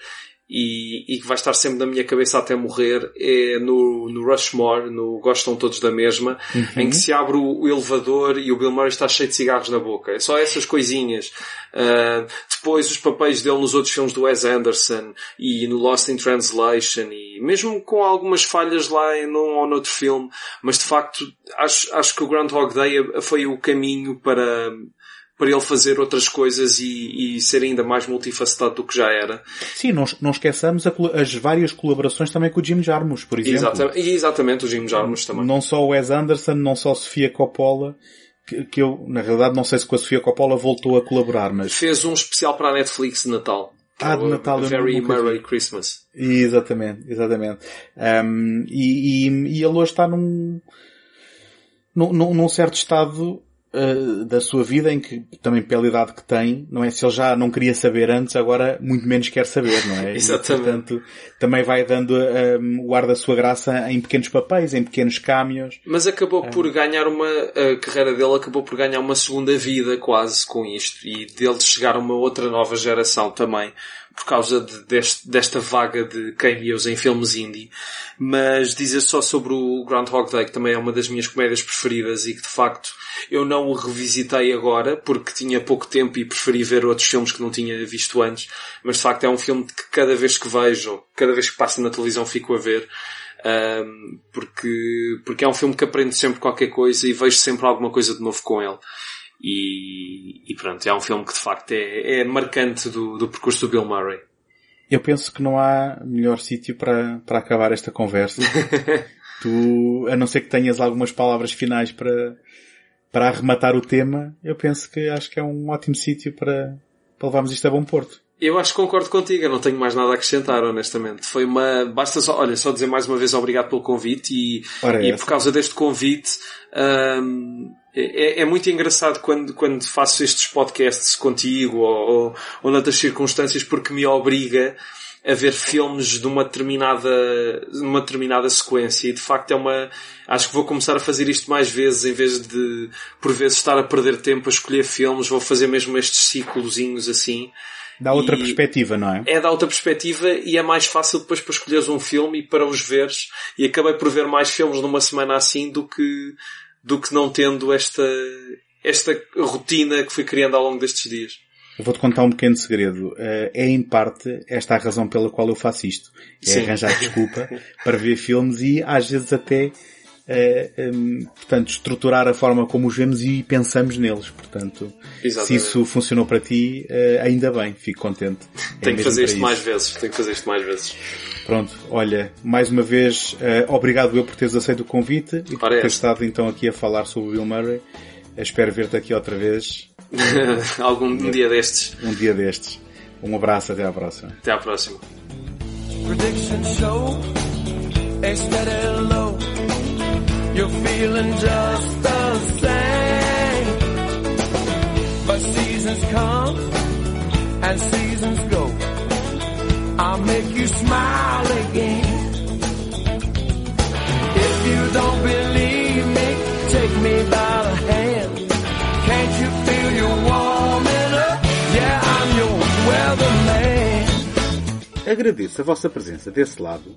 e, e que vai estar sempre na minha cabeça até morrer é no, no Rushmore, no Gostam Todos da Mesma, Uhum. em que se abre o, elevador e o Bill Murray está cheio de cigarros na boca. É só essas coisinhas. Ah, depois os papéis dele nos outros filmes do Wes Anderson e no Lost in Translation e mesmo com algumas falhas lá em num ou noutro filme, mas de facto acho, acho que o Groundhog Day foi o caminho para para ele fazer outras coisas e, e ser ainda mais multifacetado do que já era. Sim, não, não esqueçamos a as várias colaborações também com o Jim Jarmusch, por exemplo. Exatamente, e exatamente o Jim Jarmusch também. Não só o Wes Anderson, não só a Sofia Coppola, que, que eu, na realidade, não sei se com a Sofia Coppola voltou a colaborar, mas... Fez um especial para a Netflix de Natal. Ah, de Natal, eu Very vi. Merry Christmas. Exatamente, exatamente. Um, e, e, e ele hoje está num, num- num certo estado uh, da sua vida em que, também pela idade que tem, não é? Se ele já não queria saber antes, agora muito menos quer saber, não é? [LAUGHS] Exatamente. E, portanto, também vai dando um, o ar da sua graça em pequenos papéis, em pequenos cameos. Mas acabou por ganhar uma, a carreira dele acabou por ganhar uma segunda vida quase com isto e dele chegar a uma outra nova geração também por causa de- deste- desta vaga de cameos em filmes indie. Mas dizer só sobre o Groundhog Day que também é uma das minhas comédias preferidas e que de facto eu não o revisitei agora porque tinha pouco tempo e preferi ver outros filmes que não tinha visto antes. Mas de facto é um filme que cada vez que vejo, cada vez que passa na televisão fico a ver. Um, porque, porque é um filme que aprendo sempre qualquer coisa e vejo sempre alguma coisa de novo com ele. E, e pronto, é um filme que de facto é, é marcante do, do percurso do Bill Murray. Eu penso que não há melhor sítio para, para acabar esta conversa [LAUGHS] Tu, a não ser que tenhas algumas palavras finais para, para arrematar o tema, eu penso que acho que é um ótimo sítio para, para levarmos isto a bom porto. Eu acho que concordo contigo, eu não tenho mais nada a acrescentar, honestamente. Foi uma, basta só, olha, só dizer mais uma vez obrigado pelo convite e, e essa. por causa deste convite, hum, é, é muito engraçado quando, quando faço estes podcasts contigo ou, ou, ou noutras circunstâncias porque me obriga a ver filmes de uma determinada, de uma determinada sequência e de facto é uma, acho que vou começar a fazer isto mais vezes em vez de por vezes estar a perder tempo a escolher filmes, vou fazer mesmo estes ciclozinhos assim. Dá outra E- perspectiva, não é? é da outra perspectiva e é mais fácil depois para escolheres um filme e para os veres. E acabei por ver mais filmes numa semana assim do que, do que não tendo esta, esta rotina que fui criando ao longo destes dias. Eu vou-te contar um pequeno segredo. Eh, é em parte esta a razão pela qual eu faço isto. É Sim. arranjar desculpa [LAUGHS] para ver filmes e às vezes até, hum, portanto, estruturar a forma como os vemos e pensamos neles. Portanto, se Exatamente. isso funcionou para ti, eh, ainda bem, fico contente. É [LAUGHS] Tenho que fazer isto isso. mais vezes. Tenho que fazer isto mais vezes. Pronto, olha, mais uma vez, eh, obrigado eu por teres aceito o convite e por é teres estado então aqui a falar sobre o Bill Murray. Eh, Espero ver-te aqui outra vez [LAUGHS] Algum dia destes. um dia destes. Um abraço, até à próxima. Até à próxima. Predictions show a steady low. You're feeling just the same. But seasons come and seasons go. I'll make you smile again. If you don't believe me, take me by the hand. Can't you feel you warming up? Yeah, I'm your weatherman. Agradeço a vossa presença desse lado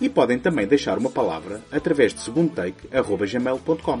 E podem também deixar uma palavra através de segundotake.gmail.com.